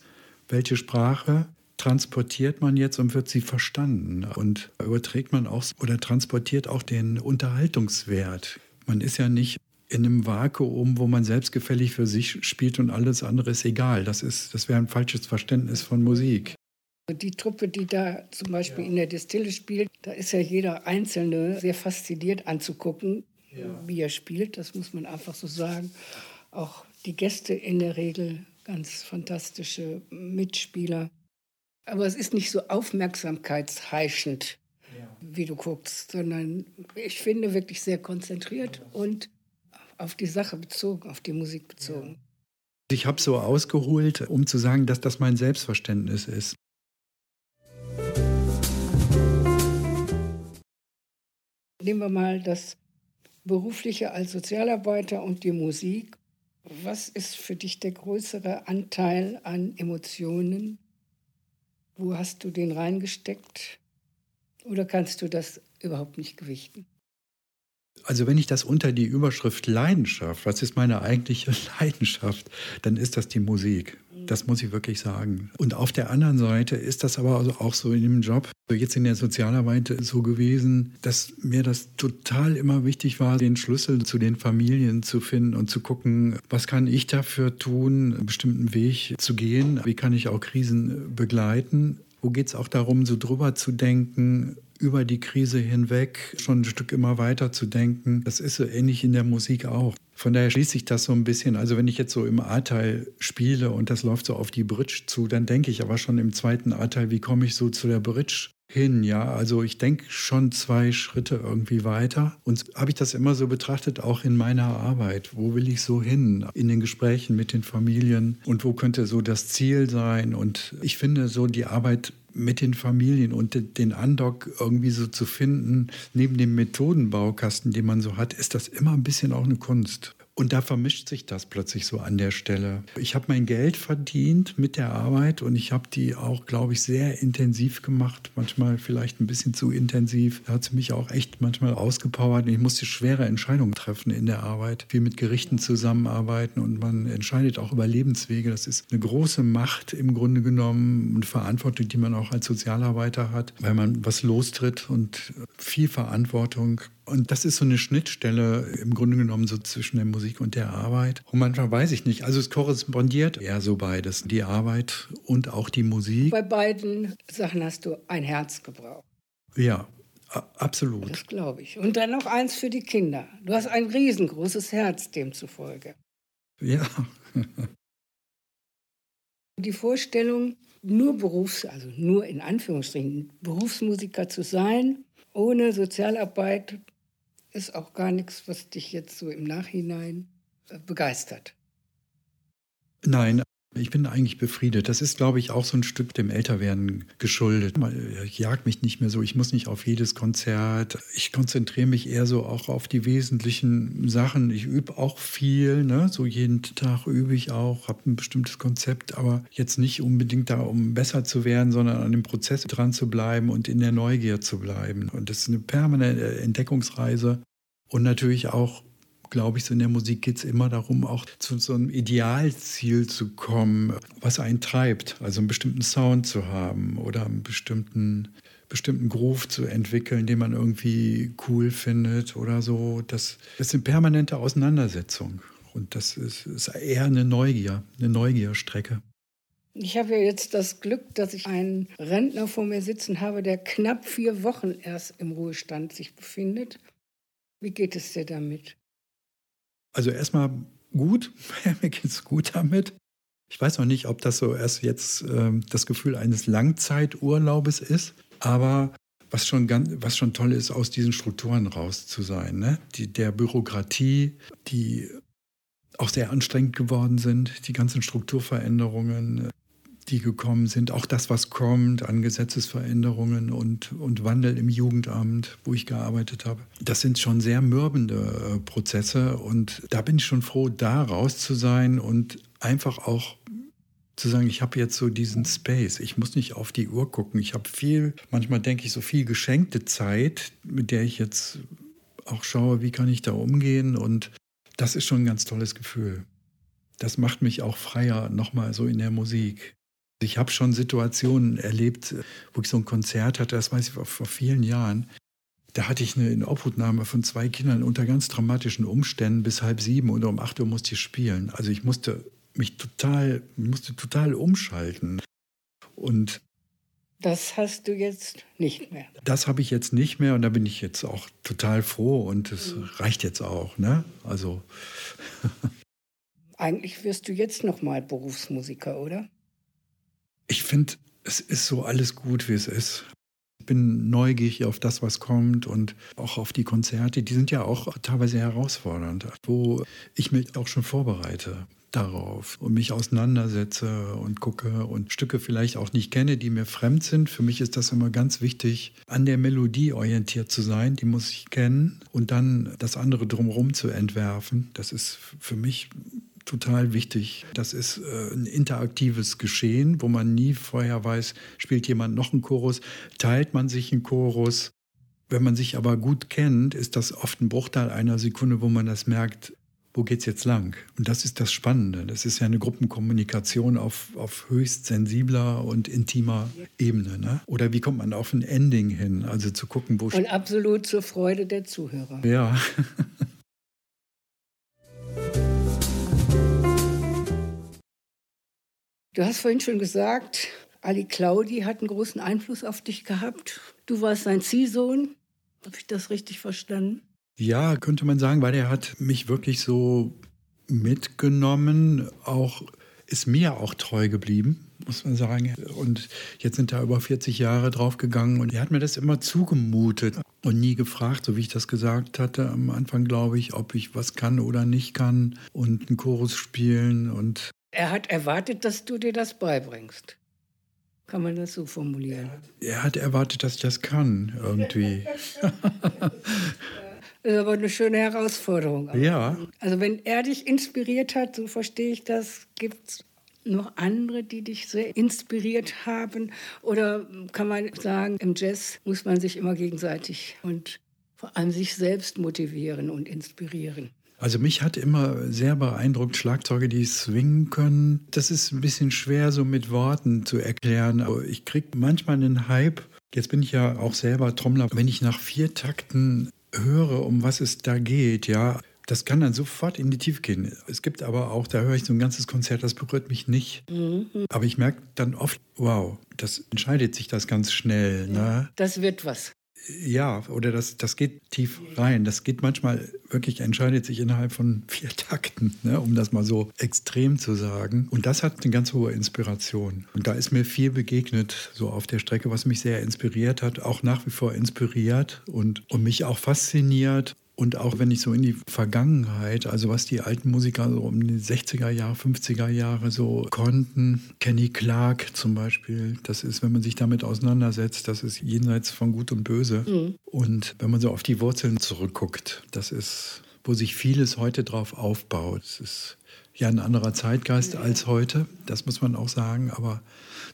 S2: welche Sprache transportiert man jetzt und wird sie verstanden? Und überträgt man auch oder transportiert auch den Unterhaltungswert? Man ist ja nicht in einem Vakuum, wo man selbstgefällig für sich spielt und alles andere ist egal. Das, das wäre ein falsches Verständnis von Musik.
S1: Die Truppe, die da zum Beispiel ja. in der Distille spielt, da ist ja jeder Einzelne sehr fasziniert anzugucken, ja. wie er spielt. Das muss man einfach so sagen. Auch die Gäste in der Regel ganz fantastische Mitspieler. Aber es ist nicht so aufmerksamkeitsheischend, ja. wie du guckst, sondern ich finde wirklich sehr konzentriert und auf die Sache bezogen, auf die Musik bezogen.
S2: Ich habe so ausgeholt, um zu sagen, dass das mein Selbstverständnis ist.
S1: Nehmen wir mal das Berufliche als Sozialarbeiter und die Musik. Was ist für dich der größere Anteil an Emotionen wo hast du den reingesteckt? Oder kannst du das überhaupt nicht gewichten?
S2: Also wenn ich das unter die Überschrift Leidenschaft, was ist meine eigentliche Leidenschaft, dann ist das die Musik. Das muss ich wirklich sagen. Und auf der anderen Seite ist das aber also auch so in dem Job, jetzt in der Sozialarbeit so gewesen, dass mir das total immer wichtig war, den Schlüssel zu den Familien zu finden und zu gucken, was kann ich dafür tun, einen bestimmten Weg zu gehen, wie kann ich auch Krisen begleiten. Wo geht es auch darum, so drüber zu denken, über die Krise hinweg schon ein Stück immer weiter zu denken. Das ist so ähnlich in der Musik auch. Von daher schließe ich das so ein bisschen. Also wenn ich jetzt so im A-Teil spiele und das läuft so auf die Bridge zu, dann denke ich aber schon im zweiten A-Teil, wie komme ich so zu der Bridge hin, ja. Also ich denke schon zwei Schritte irgendwie weiter. Und habe ich das immer so betrachtet, auch in meiner Arbeit. Wo will ich so hin? In den Gesprächen mit den Familien und wo könnte so das Ziel sein? Und ich finde so die Arbeit mit den Familien und den Andock irgendwie so zu finden, neben dem Methodenbaukasten, den man so hat, ist das immer ein bisschen auch eine Kunst. Und da vermischt sich das plötzlich so an der Stelle. Ich habe mein Geld verdient mit der Arbeit und ich habe die auch, glaube ich, sehr intensiv gemacht. Manchmal vielleicht ein bisschen zu intensiv. Da hat sie mich auch echt manchmal ausgepowert. Ich musste schwere Entscheidungen treffen in der Arbeit. Viel mit Gerichten zusammenarbeiten und man entscheidet auch über Lebenswege. Das ist eine große Macht im Grunde genommen und Verantwortung, die man auch als Sozialarbeiter hat, weil man was lostritt und viel Verantwortung und das ist so eine Schnittstelle im Grunde genommen so zwischen der Musik und der Arbeit. Und manchmal weiß ich nicht. Also es korrespondiert eher so beides, die Arbeit und auch die Musik.
S1: Bei beiden Sachen hast du ein Herz gebraucht.
S2: Ja, absolut.
S1: Das glaube ich. Und dann noch eins für die Kinder. Du hast ein riesengroßes Herz demzufolge.
S2: Ja.
S1: die Vorstellung, nur Berufs, also nur in Anführungsstrichen Berufsmusiker zu sein, ohne Sozialarbeit ist auch gar nichts, was dich jetzt so im Nachhinein äh, begeistert.
S2: Nein, ich bin eigentlich befriedet. Das ist, glaube ich, auch so ein Stück dem Älterwerden geschuldet. Ich jag mich nicht mehr so. Ich muss nicht auf jedes Konzert. Ich konzentriere mich eher so auch auf die wesentlichen Sachen. Ich übe auch viel. Ne? So jeden Tag übe ich auch, habe ein bestimmtes Konzept, aber jetzt nicht unbedingt da, um besser zu werden, sondern an dem Prozess dran zu bleiben und in der Neugier zu bleiben. Und das ist eine permanente Entdeckungsreise und natürlich auch glaube ich, so in der Musik geht es immer darum, auch zu so einem Idealziel zu kommen, was einen treibt. Also einen bestimmten Sound zu haben oder einen bestimmten, bestimmten Groove zu entwickeln, den man irgendwie cool findet oder so. Das, das ist eine permanente Auseinandersetzung. Und das ist, ist eher eine Neugier, eine Neugierstrecke.
S1: Ich habe ja jetzt das Glück, dass ich einen Rentner vor mir sitzen habe, der knapp vier Wochen erst im Ruhestand sich befindet. Wie geht es dir damit?
S2: Also erstmal gut. mir geht's gut damit. Ich weiß noch nicht, ob das so erst jetzt äh, das Gefühl eines Langzeiturlaubes ist, aber was schon, ganz, was schon toll ist, aus diesen Strukturen raus zu sein. Ne? Die, der Bürokratie, die auch sehr anstrengend geworden sind, die ganzen Strukturveränderungen, die gekommen sind, auch das, was kommt an Gesetzesveränderungen und, und Wandel im Jugendamt, wo ich gearbeitet habe. Das sind schon sehr mürbende äh, Prozesse und da bin ich schon froh, da raus zu sein und einfach auch zu sagen, ich habe jetzt so diesen Space, ich muss nicht auf die Uhr gucken, ich habe viel, manchmal denke ich so viel geschenkte Zeit, mit der ich jetzt auch schaue, wie kann ich da umgehen und das ist schon ein ganz tolles Gefühl. Das macht mich auch freier nochmal so in der Musik. Ich habe schon Situationen erlebt, wo ich so ein Konzert hatte, das weiß ich vor, vor vielen Jahren. Da hatte ich eine Inobhutnahme von zwei Kindern unter ganz dramatischen Umständen bis halb sieben und um acht Uhr musste ich spielen. Also ich musste mich total, musste total umschalten. Und
S1: das hast du jetzt nicht mehr.
S2: Das habe ich jetzt nicht mehr und da bin ich jetzt auch total froh und es mhm. reicht jetzt auch. Ne? Also
S1: Eigentlich wirst du jetzt noch mal Berufsmusiker, oder?
S2: Ich finde, es ist so alles gut, wie es ist. Ich bin neugierig auf das, was kommt und auch auf die Konzerte. Die sind ja auch teilweise herausfordernd, wo ich mich auch schon vorbereite darauf und mich auseinandersetze und gucke und Stücke vielleicht auch nicht kenne, die mir fremd sind. Für mich ist das immer ganz wichtig, an der Melodie orientiert zu sein. Die muss ich kennen und dann das andere drumherum zu entwerfen. Das ist für mich total wichtig. Das ist äh, ein interaktives Geschehen, wo man nie vorher weiß, spielt jemand noch einen Chorus, teilt man sich einen Chorus. Wenn man sich aber gut kennt, ist das oft ein Bruchteil einer Sekunde, wo man das merkt, wo geht es jetzt lang? Und das ist das Spannende. Das ist ja eine Gruppenkommunikation auf, auf höchst sensibler und intimer Ebene. Ne? Oder wie kommt man auf ein Ending hin? Also zu gucken, wo...
S1: Und absolut zur Freude der Zuhörer.
S2: Ja.
S1: Du hast vorhin schon gesagt, Ali Claudi hat einen großen Einfluss auf dich gehabt. Du warst sein Ziehsohn. Habe ich das richtig verstanden?
S2: Ja, könnte man sagen, weil er hat mich wirklich so mitgenommen, auch ist mir auch treu geblieben, muss man sagen. Und jetzt sind da über 40 Jahre draufgegangen und er hat mir das immer zugemutet und nie gefragt, so wie ich das gesagt hatte am Anfang, glaube ich, ob ich was kann oder nicht kann und einen Chorus spielen und
S1: er hat erwartet, dass du dir das beibringst. Kann man das so formulieren?
S2: Er hat erwartet, dass ich das kann, irgendwie.
S1: das ist aber eine schöne Herausforderung.
S2: Ja.
S1: Also wenn er dich inspiriert hat, so verstehe ich das, gibt es noch andere, die dich sehr inspiriert haben? Oder kann man sagen, im Jazz muss man sich immer gegenseitig und vor allem sich selbst motivieren und inspirieren?
S2: Also mich hat immer sehr beeindruckt Schlagzeuge, die swingen können. Das ist ein bisschen schwer so mit Worten zu erklären. Aber ich kriege manchmal einen Hype. Jetzt bin ich ja auch selber Trommler. Wenn ich nach vier Takten höre, um was es da geht, ja, das kann dann sofort in die Tiefe gehen. Es gibt aber auch, da höre ich so ein ganzes Konzert, das berührt mich nicht. Mhm. Aber ich merke dann oft, wow, das entscheidet sich das ganz schnell. Ne?
S1: Das wird was.
S2: Ja, oder das, das geht tief rein. Das geht manchmal wirklich, entscheidet sich innerhalb von vier Takten, ne, um das mal so extrem zu sagen. Und das hat eine ganz hohe Inspiration. Und da ist mir viel begegnet, so auf der Strecke, was mich sehr inspiriert hat, auch nach wie vor inspiriert und, und mich auch fasziniert. Und auch wenn ich so in die Vergangenheit, also was die alten Musiker so um die 60er Jahre, 50er Jahre so konnten, Kenny Clark zum Beispiel, das ist, wenn man sich damit auseinandersetzt, das ist jenseits von Gut und Böse. Mhm. Und wenn man so auf die Wurzeln zurückguckt, das ist, wo sich vieles heute drauf aufbaut. Es ist ja ein anderer Zeitgeist als heute, das muss man auch sagen, aber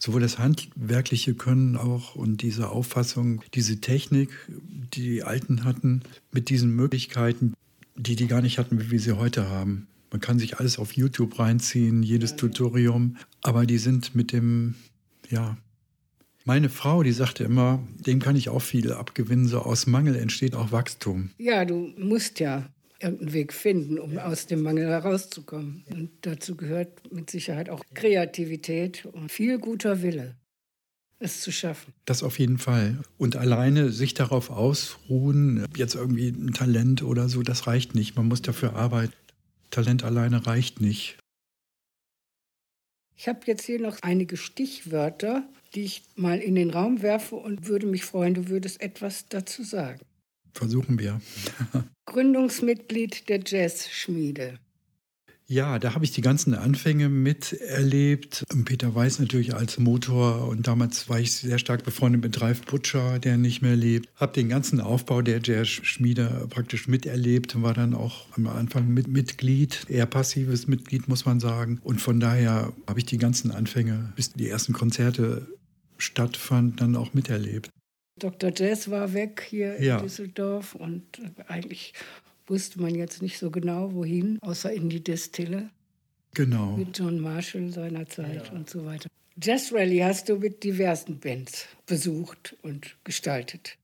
S2: sowohl das handwerkliche Können auch und diese Auffassung, diese Technik, die die Alten hatten, mit diesen Möglichkeiten, die die gar nicht hatten, wie wir sie heute haben. Man kann sich alles auf YouTube reinziehen, jedes Tutorium, aber die sind mit dem, ja, meine Frau, die sagte immer, dem kann ich auch viel abgewinnen, so aus Mangel entsteht auch Wachstum.
S1: Ja, du musst ja irgendeinen Weg finden, um aus dem Mangel herauszukommen. Und dazu gehört mit Sicherheit auch Kreativität und viel guter Wille, es zu schaffen.
S2: Das auf jeden Fall. Und alleine sich darauf ausruhen, jetzt irgendwie ein Talent oder so, das reicht nicht. Man muss dafür arbeiten. Talent alleine reicht nicht.
S1: Ich habe jetzt hier noch einige Stichwörter, die ich mal in den Raum werfe und würde mich freuen, du würdest etwas dazu sagen.
S2: Versuchen wir.
S1: Gründungsmitglied der Jazzschmiede.
S2: Ja, da habe ich die ganzen Anfänge miterlebt. Peter Weiß natürlich als Motor und damals war ich sehr stark befreundet mit Ralf Butcher, der nicht mehr lebt. Habe den ganzen Aufbau der Jazz-Schmiede praktisch miterlebt und war dann auch am Anfang mit Mitglied, eher passives Mitglied, muss man sagen. Und von daher habe ich die ganzen Anfänge, bis die ersten Konzerte stattfanden, dann auch miterlebt.
S1: Dr. Jazz war weg hier in Düsseldorf und eigentlich wusste man jetzt nicht so genau, wohin, außer in die Destille.
S2: Genau.
S1: Mit John Marshall seiner Zeit ja. und so weiter. Jazz Rally hast du mit diversen Bands besucht und gestaltet.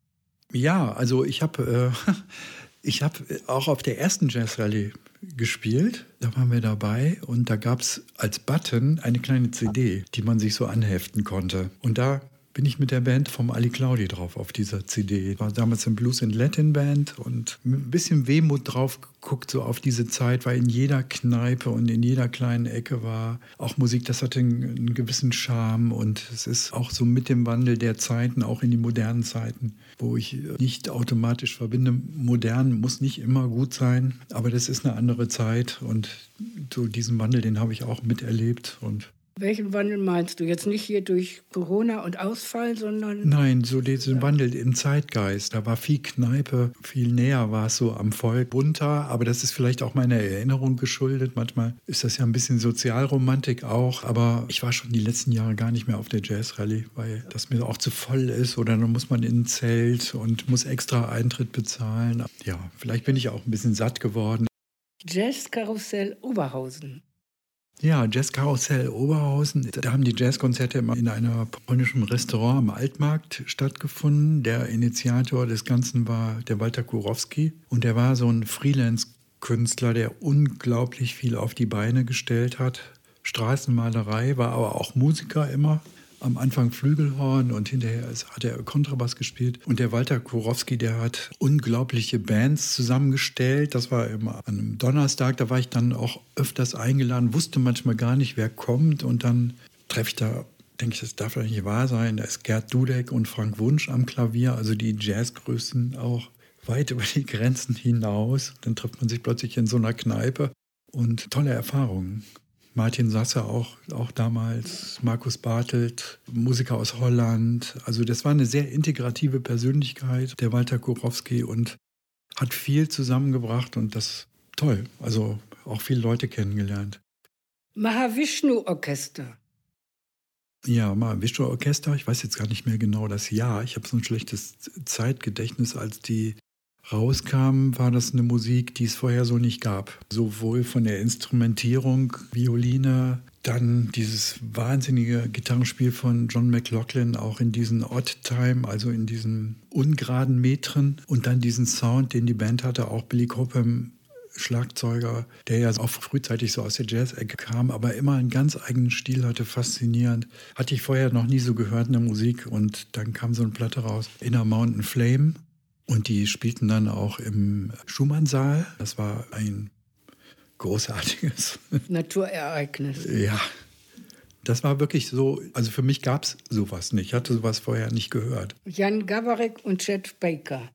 S2: Ja, also ich habe äh, ich hab auch auf der ersten Jazz Rally gespielt. Da waren wir dabei und da gab es als Button eine kleine CD, die man sich so anheften konnte. Und da bin ich mit der Band vom Ali Claudi drauf auf dieser CD. War damals ein Blues and Latin Band und mit ein bisschen Wehmut drauf geguckt, so auf diese Zeit, weil in jeder Kneipe und in jeder kleinen Ecke war auch Musik, das hatte einen, einen gewissen Charme und es ist auch so mit dem Wandel der Zeiten, auch in die modernen Zeiten, wo ich nicht automatisch verbinde, modern muss nicht immer gut sein, aber das ist eine andere Zeit und so diesen Wandel, den habe ich auch miterlebt und
S1: welchen Wandel meinst du? Jetzt nicht hier durch Corona und Ausfall, sondern.
S2: Nein, so diesen. Wandel im Zeitgeist. Da war viel Kneipe, viel näher war es so am Volk, bunter. Aber das ist vielleicht auch meiner Erinnerung geschuldet. Manchmal ist das ja ein bisschen Sozialromantik auch. Aber ich war schon die letzten Jahre gar nicht mehr auf der Jazz-Rallye, weil das mir auch zu voll ist. Oder dann muss man in ein Zelt und muss extra Eintritt bezahlen. Ja, vielleicht bin ich auch ein bisschen satt geworden.
S1: Jazzkarussell Oberhausen.
S2: Ja, Jazzkarussell Oberhausen. Da haben die Jazzkonzerte immer in einem polnischen Restaurant am Altmarkt stattgefunden. Der Initiator des Ganzen war der Walter Kurowski. Und der war so ein Freelance-Künstler, der unglaublich viel auf die Beine gestellt hat. Straßenmalerei, war aber auch Musiker immer am Anfang Flügelhorn und hinterher hat er Kontrabass gespielt. Und der Walter Kurowski, der hat unglaubliche Bands zusammengestellt. Das war immer an einem Donnerstag, da war ich dann auch öfters eingeladen, wusste manchmal gar nicht, wer kommt. Und dann treffe ich da denke ich, das darf doch nicht wahr sein. Da ist Gerd Dudek und Frank Wunsch am Klavier, also die Jazzgrößen auch weit über die Grenzen hinaus. Dann trifft man sich plötzlich in so einer Kneipe und tolle Erfahrungen. Martin Sasse auch, auch damals, Markus Bartelt, Musiker aus Holland. Also das war eine sehr integrative Persönlichkeit, der Walter Kurowski und hat viel zusammengebracht und das toll. Also auch viele Leute kennengelernt.
S1: Mahavishnu Orchester.
S2: Ja, Mahavishnu Orchester, ich weiß jetzt gar nicht mehr genau das Jahr. Ich habe so ein schlechtes Zeitgedächtnis, als die rauskam, war das eine Musik, die es vorher so nicht gab. Sowohl von der Instrumentierung, Violine, dann dieses wahnsinnige Gitarrenspiel von John McLaughlin, auch in diesen Odd Time, also in diesen ungeraden Metren und dann diesen Sound, den die Band hatte, auch Billy Cobham Schlagzeuger, der ja auch frühzeitig so aus der Jazz-Ecke kam, aber immer einen ganz eigenen Stil hatte, faszinierend. Hatte ich vorher noch nie so gehört in der Musik und dann kam so eine Platte raus, Inner Mountain Flame und die spielten dann auch im Schumannsaal. Das war ein großartiges
S1: Naturereignis.
S2: Ja, das war wirklich so, also für mich gab es sowas nicht. Ich hatte sowas vorher nicht gehört.
S1: Jan Gawarek und Chet Baker.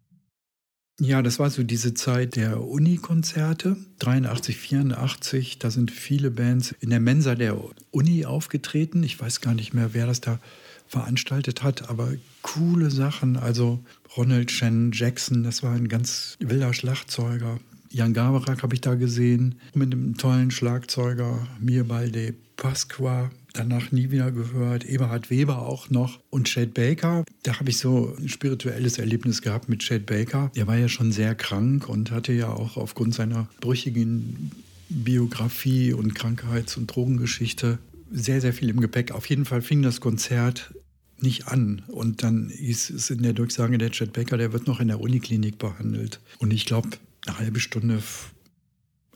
S2: Ja, das war so diese Zeit der Uni-Konzerte, 83, 84. Da sind viele Bands in der Mensa der Uni aufgetreten. Ich weiß gar nicht mehr, wer das da veranstaltet hat, aber coole Sachen. Also Ronald Shannon Jackson, das war ein ganz wilder Schlagzeuger. Jan Gaberak habe ich da gesehen, mit einem tollen Schlagzeuger, Mirbalde Pasqua, danach nie wieder gehört. Eberhard Weber auch noch. Und Chad Baker, da habe ich so ein spirituelles Erlebnis gehabt mit Chad Baker. Der war ja schon sehr krank und hatte ja auch aufgrund seiner brüchigen Biografie und Krankheits- und Drogengeschichte sehr, sehr viel im Gepäck. Auf jeden Fall fing das Konzert nicht an. Und dann hieß es in der Durchsage der Chet Becker, der wird noch in der Uniklinik behandelt. Und ich glaube, eine halbe Stunde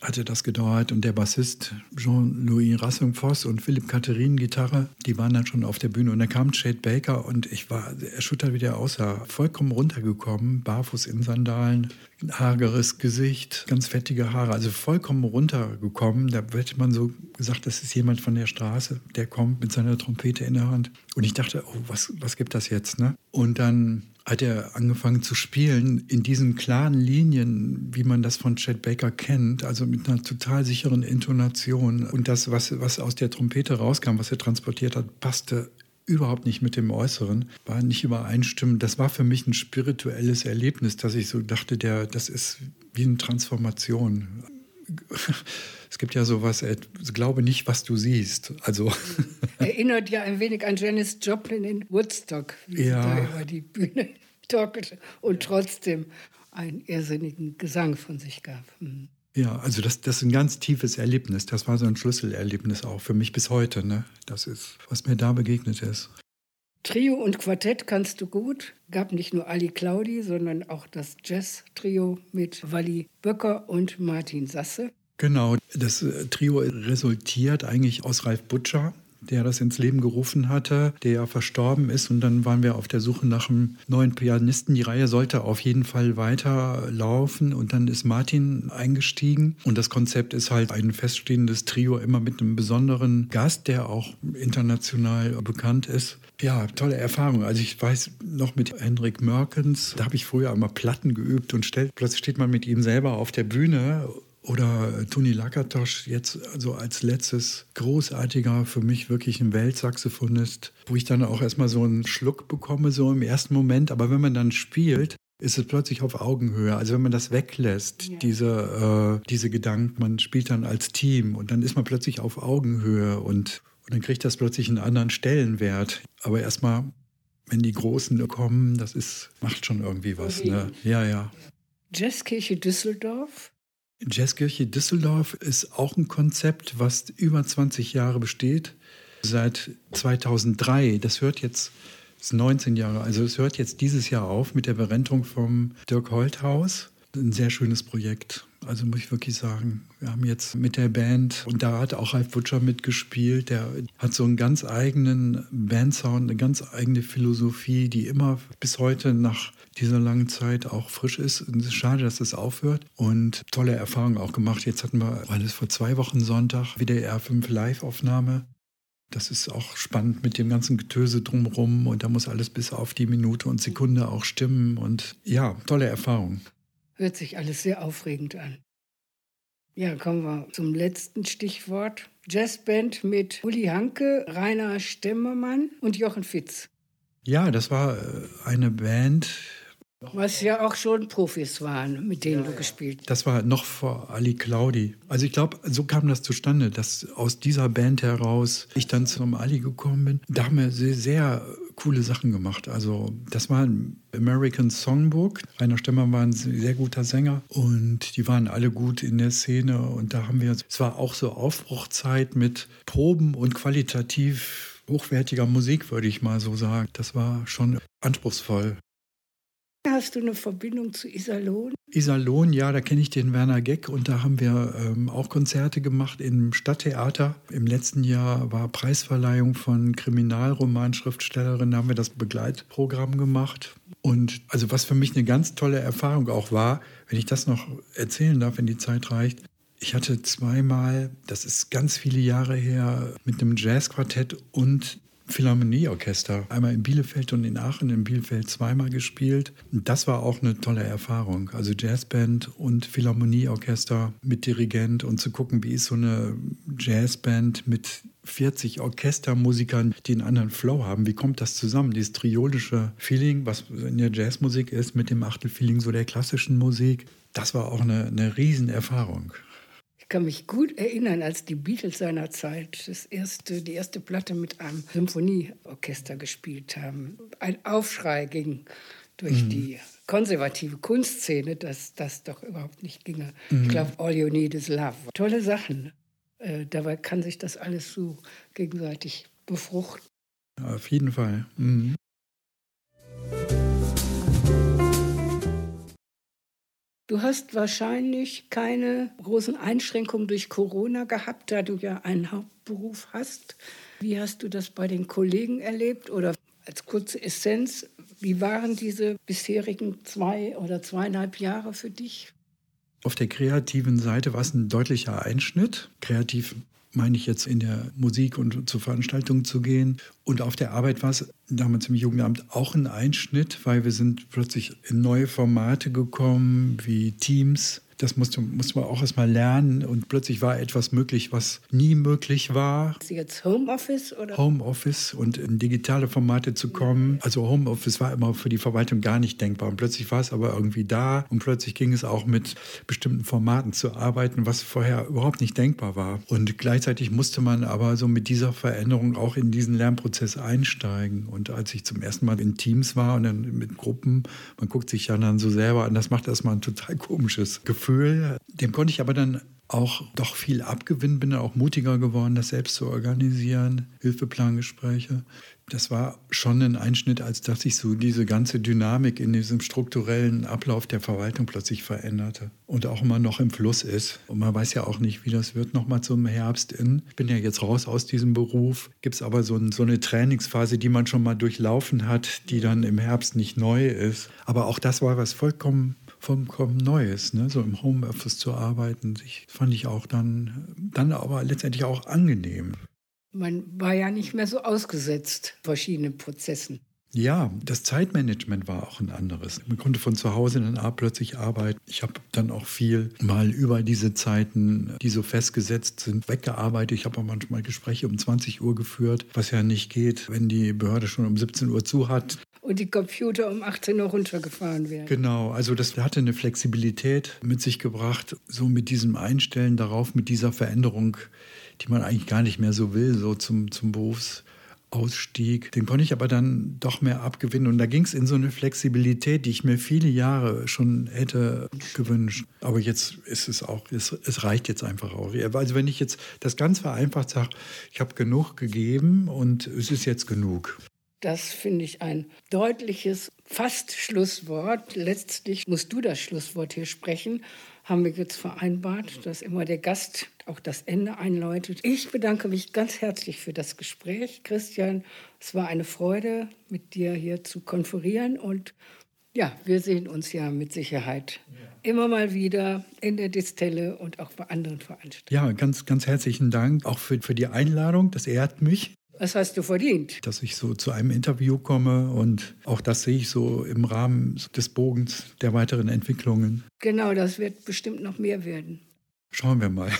S2: hatte das gedauert und der Bassist Jean-Louis Rassung-Voss und Philipp Katharin Gitarre, die waren dann schon auf der Bühne und dann kam Chad Baker und ich war erschüttert, wie der aussah. Vollkommen runtergekommen, barfuß in Sandalen, hageres Gesicht, ganz fettige Haare, also vollkommen runtergekommen. Da hätte man so gesagt, das ist jemand von der Straße, der kommt mit seiner Trompete in der Hand. Und ich dachte, oh, was, was gibt das jetzt? Ne? Und dann hat er angefangen zu spielen in diesen klaren Linien, wie man das von Chet Baker kennt, also mit einer total sicheren Intonation. Und das, was, was aus der Trompete rauskam, was er transportiert hat, passte überhaupt nicht mit dem Äußeren, war nicht übereinstimmend. Das war für mich ein spirituelles Erlebnis, dass ich so dachte, der, das ist wie eine Transformation. Es gibt ja sowas, äh, glaube nicht, was du siehst. Also
S1: Erinnert ja ein wenig an Janis Joplin in Woodstock, wie ja. sie da über die Bühne torkelte und trotzdem einen irrsinnigen Gesang von sich gab. Hm.
S2: Ja, also das, das ist ein ganz tiefes Erlebnis. Das war so ein Schlüsselerlebnis auch für mich bis heute. Ne? Das ist, was mir da begegnet ist.
S1: Trio und Quartett kannst du gut. Gab nicht nur Ali Claudi, sondern auch das Jazz-Trio mit Wally Böcker und Martin Sasse.
S2: Genau, das äh, Trio resultiert eigentlich aus Ralf Butcher, der das ins Leben gerufen hatte, der ja verstorben ist. Und dann waren wir auf der Suche nach einem neuen Pianisten. Die Reihe sollte auf jeden Fall weiterlaufen. Und dann ist Martin eingestiegen. Und das Konzept ist halt ein feststehendes Trio, immer mit einem besonderen Gast, der auch international bekannt ist. Ja, tolle Erfahrung. Also ich weiß noch mit Hendrik Merkens, da habe ich früher einmal Platten geübt und stellt, plötzlich steht man mit ihm selber auf der Bühne oder Toni Lakatosch jetzt also als letztes großartiger, für mich wirklich ein Weltsaxophonist, wo ich dann auch erstmal so einen Schluck bekomme, so im ersten Moment. Aber wenn man dann spielt, ist es plötzlich auf Augenhöhe. Also wenn man das weglässt, ja. diese, äh, diese Gedanken, man spielt dann als Team und dann ist man plötzlich auf Augenhöhe und, und dann kriegt das plötzlich einen anderen Stellenwert. Aber erstmal, wenn die Großen kommen, das ist, macht schon irgendwie was. Okay. Ne? Ja, ja.
S1: Jazzkirche Düsseldorf
S2: Jazzkirche Düsseldorf ist auch ein Konzept, was über 20 Jahre besteht. Seit 2003. Das hört jetzt, das ist 19 Jahre, also es hört jetzt dieses Jahr auf mit der Berentung vom Dirk Holthaus. Ein sehr schönes Projekt. Also muss ich wirklich sagen, wir haben jetzt mit der Band, und da hat auch Ralf Butcher mitgespielt, der hat so einen ganz eigenen Bandsound, eine ganz eigene Philosophie, die immer bis heute nach dieser langen Zeit auch frisch ist. Und es ist schade, dass das aufhört. Und tolle Erfahrungen auch gemacht. Jetzt hatten wir, alles vor zwei Wochen Sonntag, wieder R5 Live-Aufnahme. Das ist auch spannend mit dem ganzen Getöse drumherum und da muss alles bis auf die Minute und Sekunde auch stimmen und ja, tolle Erfahrung.
S1: Hört sich alles sehr aufregend an. Ja, kommen wir zum letzten Stichwort. Jazzband mit Uli Hanke, Rainer Stemmermann und Jochen Fitz.
S2: Ja, das war äh, eine Band,
S1: was ja auch schon Profis waren, mit denen ja, du gespielt hast.
S2: Das war noch vor Ali Claudi. Also ich glaube, so kam das zustande, dass aus dieser Band heraus ich dann zum Ali gekommen bin. Da haben wir sehr, sehr coole Sachen gemacht. Also das war ein American Songbook. Rainer Stemmer war ein sehr guter Sänger und die waren alle gut in der Szene. Und da haben wir, es war auch so Aufbruchzeit mit Proben und qualitativ hochwertiger Musik, würde ich mal so sagen. Das war schon anspruchsvoll.
S1: Hast du eine Verbindung zu Iserlohn?
S2: Iserlohn, ja, da kenne ich den Werner Geck und da haben wir ähm, auch Konzerte gemacht im Stadttheater. Im letzten Jahr war Preisverleihung von Kriminalromanschriftstellerin, da haben wir das Begleitprogramm gemacht. Und also was für mich eine ganz tolle Erfahrung auch war, wenn ich das noch erzählen darf, wenn die Zeit reicht. Ich hatte zweimal, das ist ganz viele Jahre her, mit einem Jazzquartett und Philharmonieorchester. Einmal in Bielefeld und in Aachen. In Bielefeld zweimal gespielt. Und das war auch eine tolle Erfahrung. Also Jazzband und Philharmonieorchester mit Dirigent und zu gucken, wie ist so eine Jazzband mit 40 Orchestermusikern, die einen anderen Flow haben. Wie kommt das zusammen? Dieses triolische Feeling, was in der Jazzmusik ist, mit dem Achtelfeeling so der klassischen Musik. Das war auch eine, eine Riesenerfahrung.
S1: Ich kann mich gut erinnern, als die Beatles seiner Zeit das erste, die erste Platte mit einem Symphonieorchester gespielt haben. Ein Aufschrei ging durch mhm. die konservative Kunstszene, dass das doch überhaupt nicht ginge. Mhm. Ich glaube, All You Need Is Love. Tolle Sachen. Äh, dabei kann sich das alles so gegenseitig befruchten.
S2: auf jeden Fall. Mhm.
S1: Du hast wahrscheinlich keine großen Einschränkungen durch Corona gehabt, da du ja einen Hauptberuf hast. Wie hast du das bei den Kollegen erlebt? Oder als kurze Essenz, wie waren diese bisherigen zwei oder zweieinhalb Jahre für dich?
S2: Auf der kreativen Seite war es ein deutlicher Einschnitt. Kreativ meine ich jetzt in der Musik und zu Veranstaltungen zu gehen. Und auf der Arbeit war es damals im Jugendamt auch ein Einschnitt, weil wir sind plötzlich in neue Formate gekommen, wie Teams, das musste, musste man auch erstmal lernen und plötzlich war etwas möglich, was nie möglich war.
S1: Ist jetzt Homeoffice oder?
S2: Homeoffice und in digitale Formate zu kommen. Also Homeoffice war immer für die Verwaltung gar nicht denkbar und plötzlich war es aber irgendwie da und plötzlich ging es auch mit bestimmten Formaten zu arbeiten, was vorher überhaupt nicht denkbar war. Und gleichzeitig musste man aber so mit dieser Veränderung auch in diesen Lernprozess einsteigen. Und als ich zum ersten Mal in Teams war und dann mit Gruppen, man guckt sich ja dann so selber an, das macht erstmal ein total komisches Gefühl. Gefühl. Dem konnte ich aber dann auch doch viel abgewinnen, bin dann auch mutiger geworden, das selbst zu organisieren, Hilfeplangespräche. Das war schon ein Einschnitt, als dass sich so diese ganze Dynamik in diesem strukturellen Ablauf der Verwaltung plötzlich veränderte und auch immer noch im Fluss ist. Und man weiß ja auch nicht, wie das wird nochmal zum Herbst in. Ich bin ja jetzt raus aus diesem Beruf, gibt es aber so, ein, so eine Trainingsphase, die man schon mal durchlaufen hat, die dann im Herbst nicht neu ist. Aber auch das war was vollkommen vollkommen Neues, ne? so im Homeoffice zu arbeiten. Ich, fand ich auch dann, dann aber letztendlich auch angenehm.
S1: Man war ja nicht mehr so ausgesetzt verschiedenen Prozessen.
S2: Ja, das Zeitmanagement war auch ein anderes. Man konnte von zu Hause dann ab plötzlich arbeiten. Ich habe dann auch viel mal über diese Zeiten, die so festgesetzt sind, weggearbeitet. Ich habe auch manchmal Gespräche um 20 Uhr geführt, was ja nicht geht, wenn die Behörde schon um 17 Uhr zu hat
S1: und die Computer um 18 Uhr runtergefahren werden.
S2: Genau, also das hatte eine Flexibilität mit sich gebracht, so mit diesem Einstellen darauf, mit dieser Veränderung, die man eigentlich gar nicht mehr so will, so zum, zum Berufsausstieg. Den konnte ich aber dann doch mehr abgewinnen. Und da ging es in so eine Flexibilität, die ich mir viele Jahre schon hätte gewünscht. Aber jetzt ist es auch, es, es reicht jetzt einfach auch. Also wenn ich jetzt das ganz vereinfacht sage, ich habe genug gegeben und es ist jetzt genug.
S1: Das finde ich ein deutliches, fast Schlusswort. Letztlich musst du das Schlusswort hier sprechen. Haben wir jetzt vereinbart, dass immer der Gast auch das Ende einläutet. Ich bedanke mich ganz herzlich für das Gespräch, Christian. Es war eine Freude, mit dir hier zu konferieren und ja, wir sehen uns ja mit Sicherheit ja. immer mal wieder in der Distelle und auch bei anderen Veranstaltungen.
S2: Ja, ganz, ganz herzlichen Dank auch für, für die Einladung. Das ehrt mich.
S1: Was hast du verdient?
S2: Dass ich so zu einem Interview komme und auch das sehe ich so im Rahmen des Bogens der weiteren Entwicklungen.
S1: Genau, das wird bestimmt noch mehr werden.
S2: Schauen wir mal.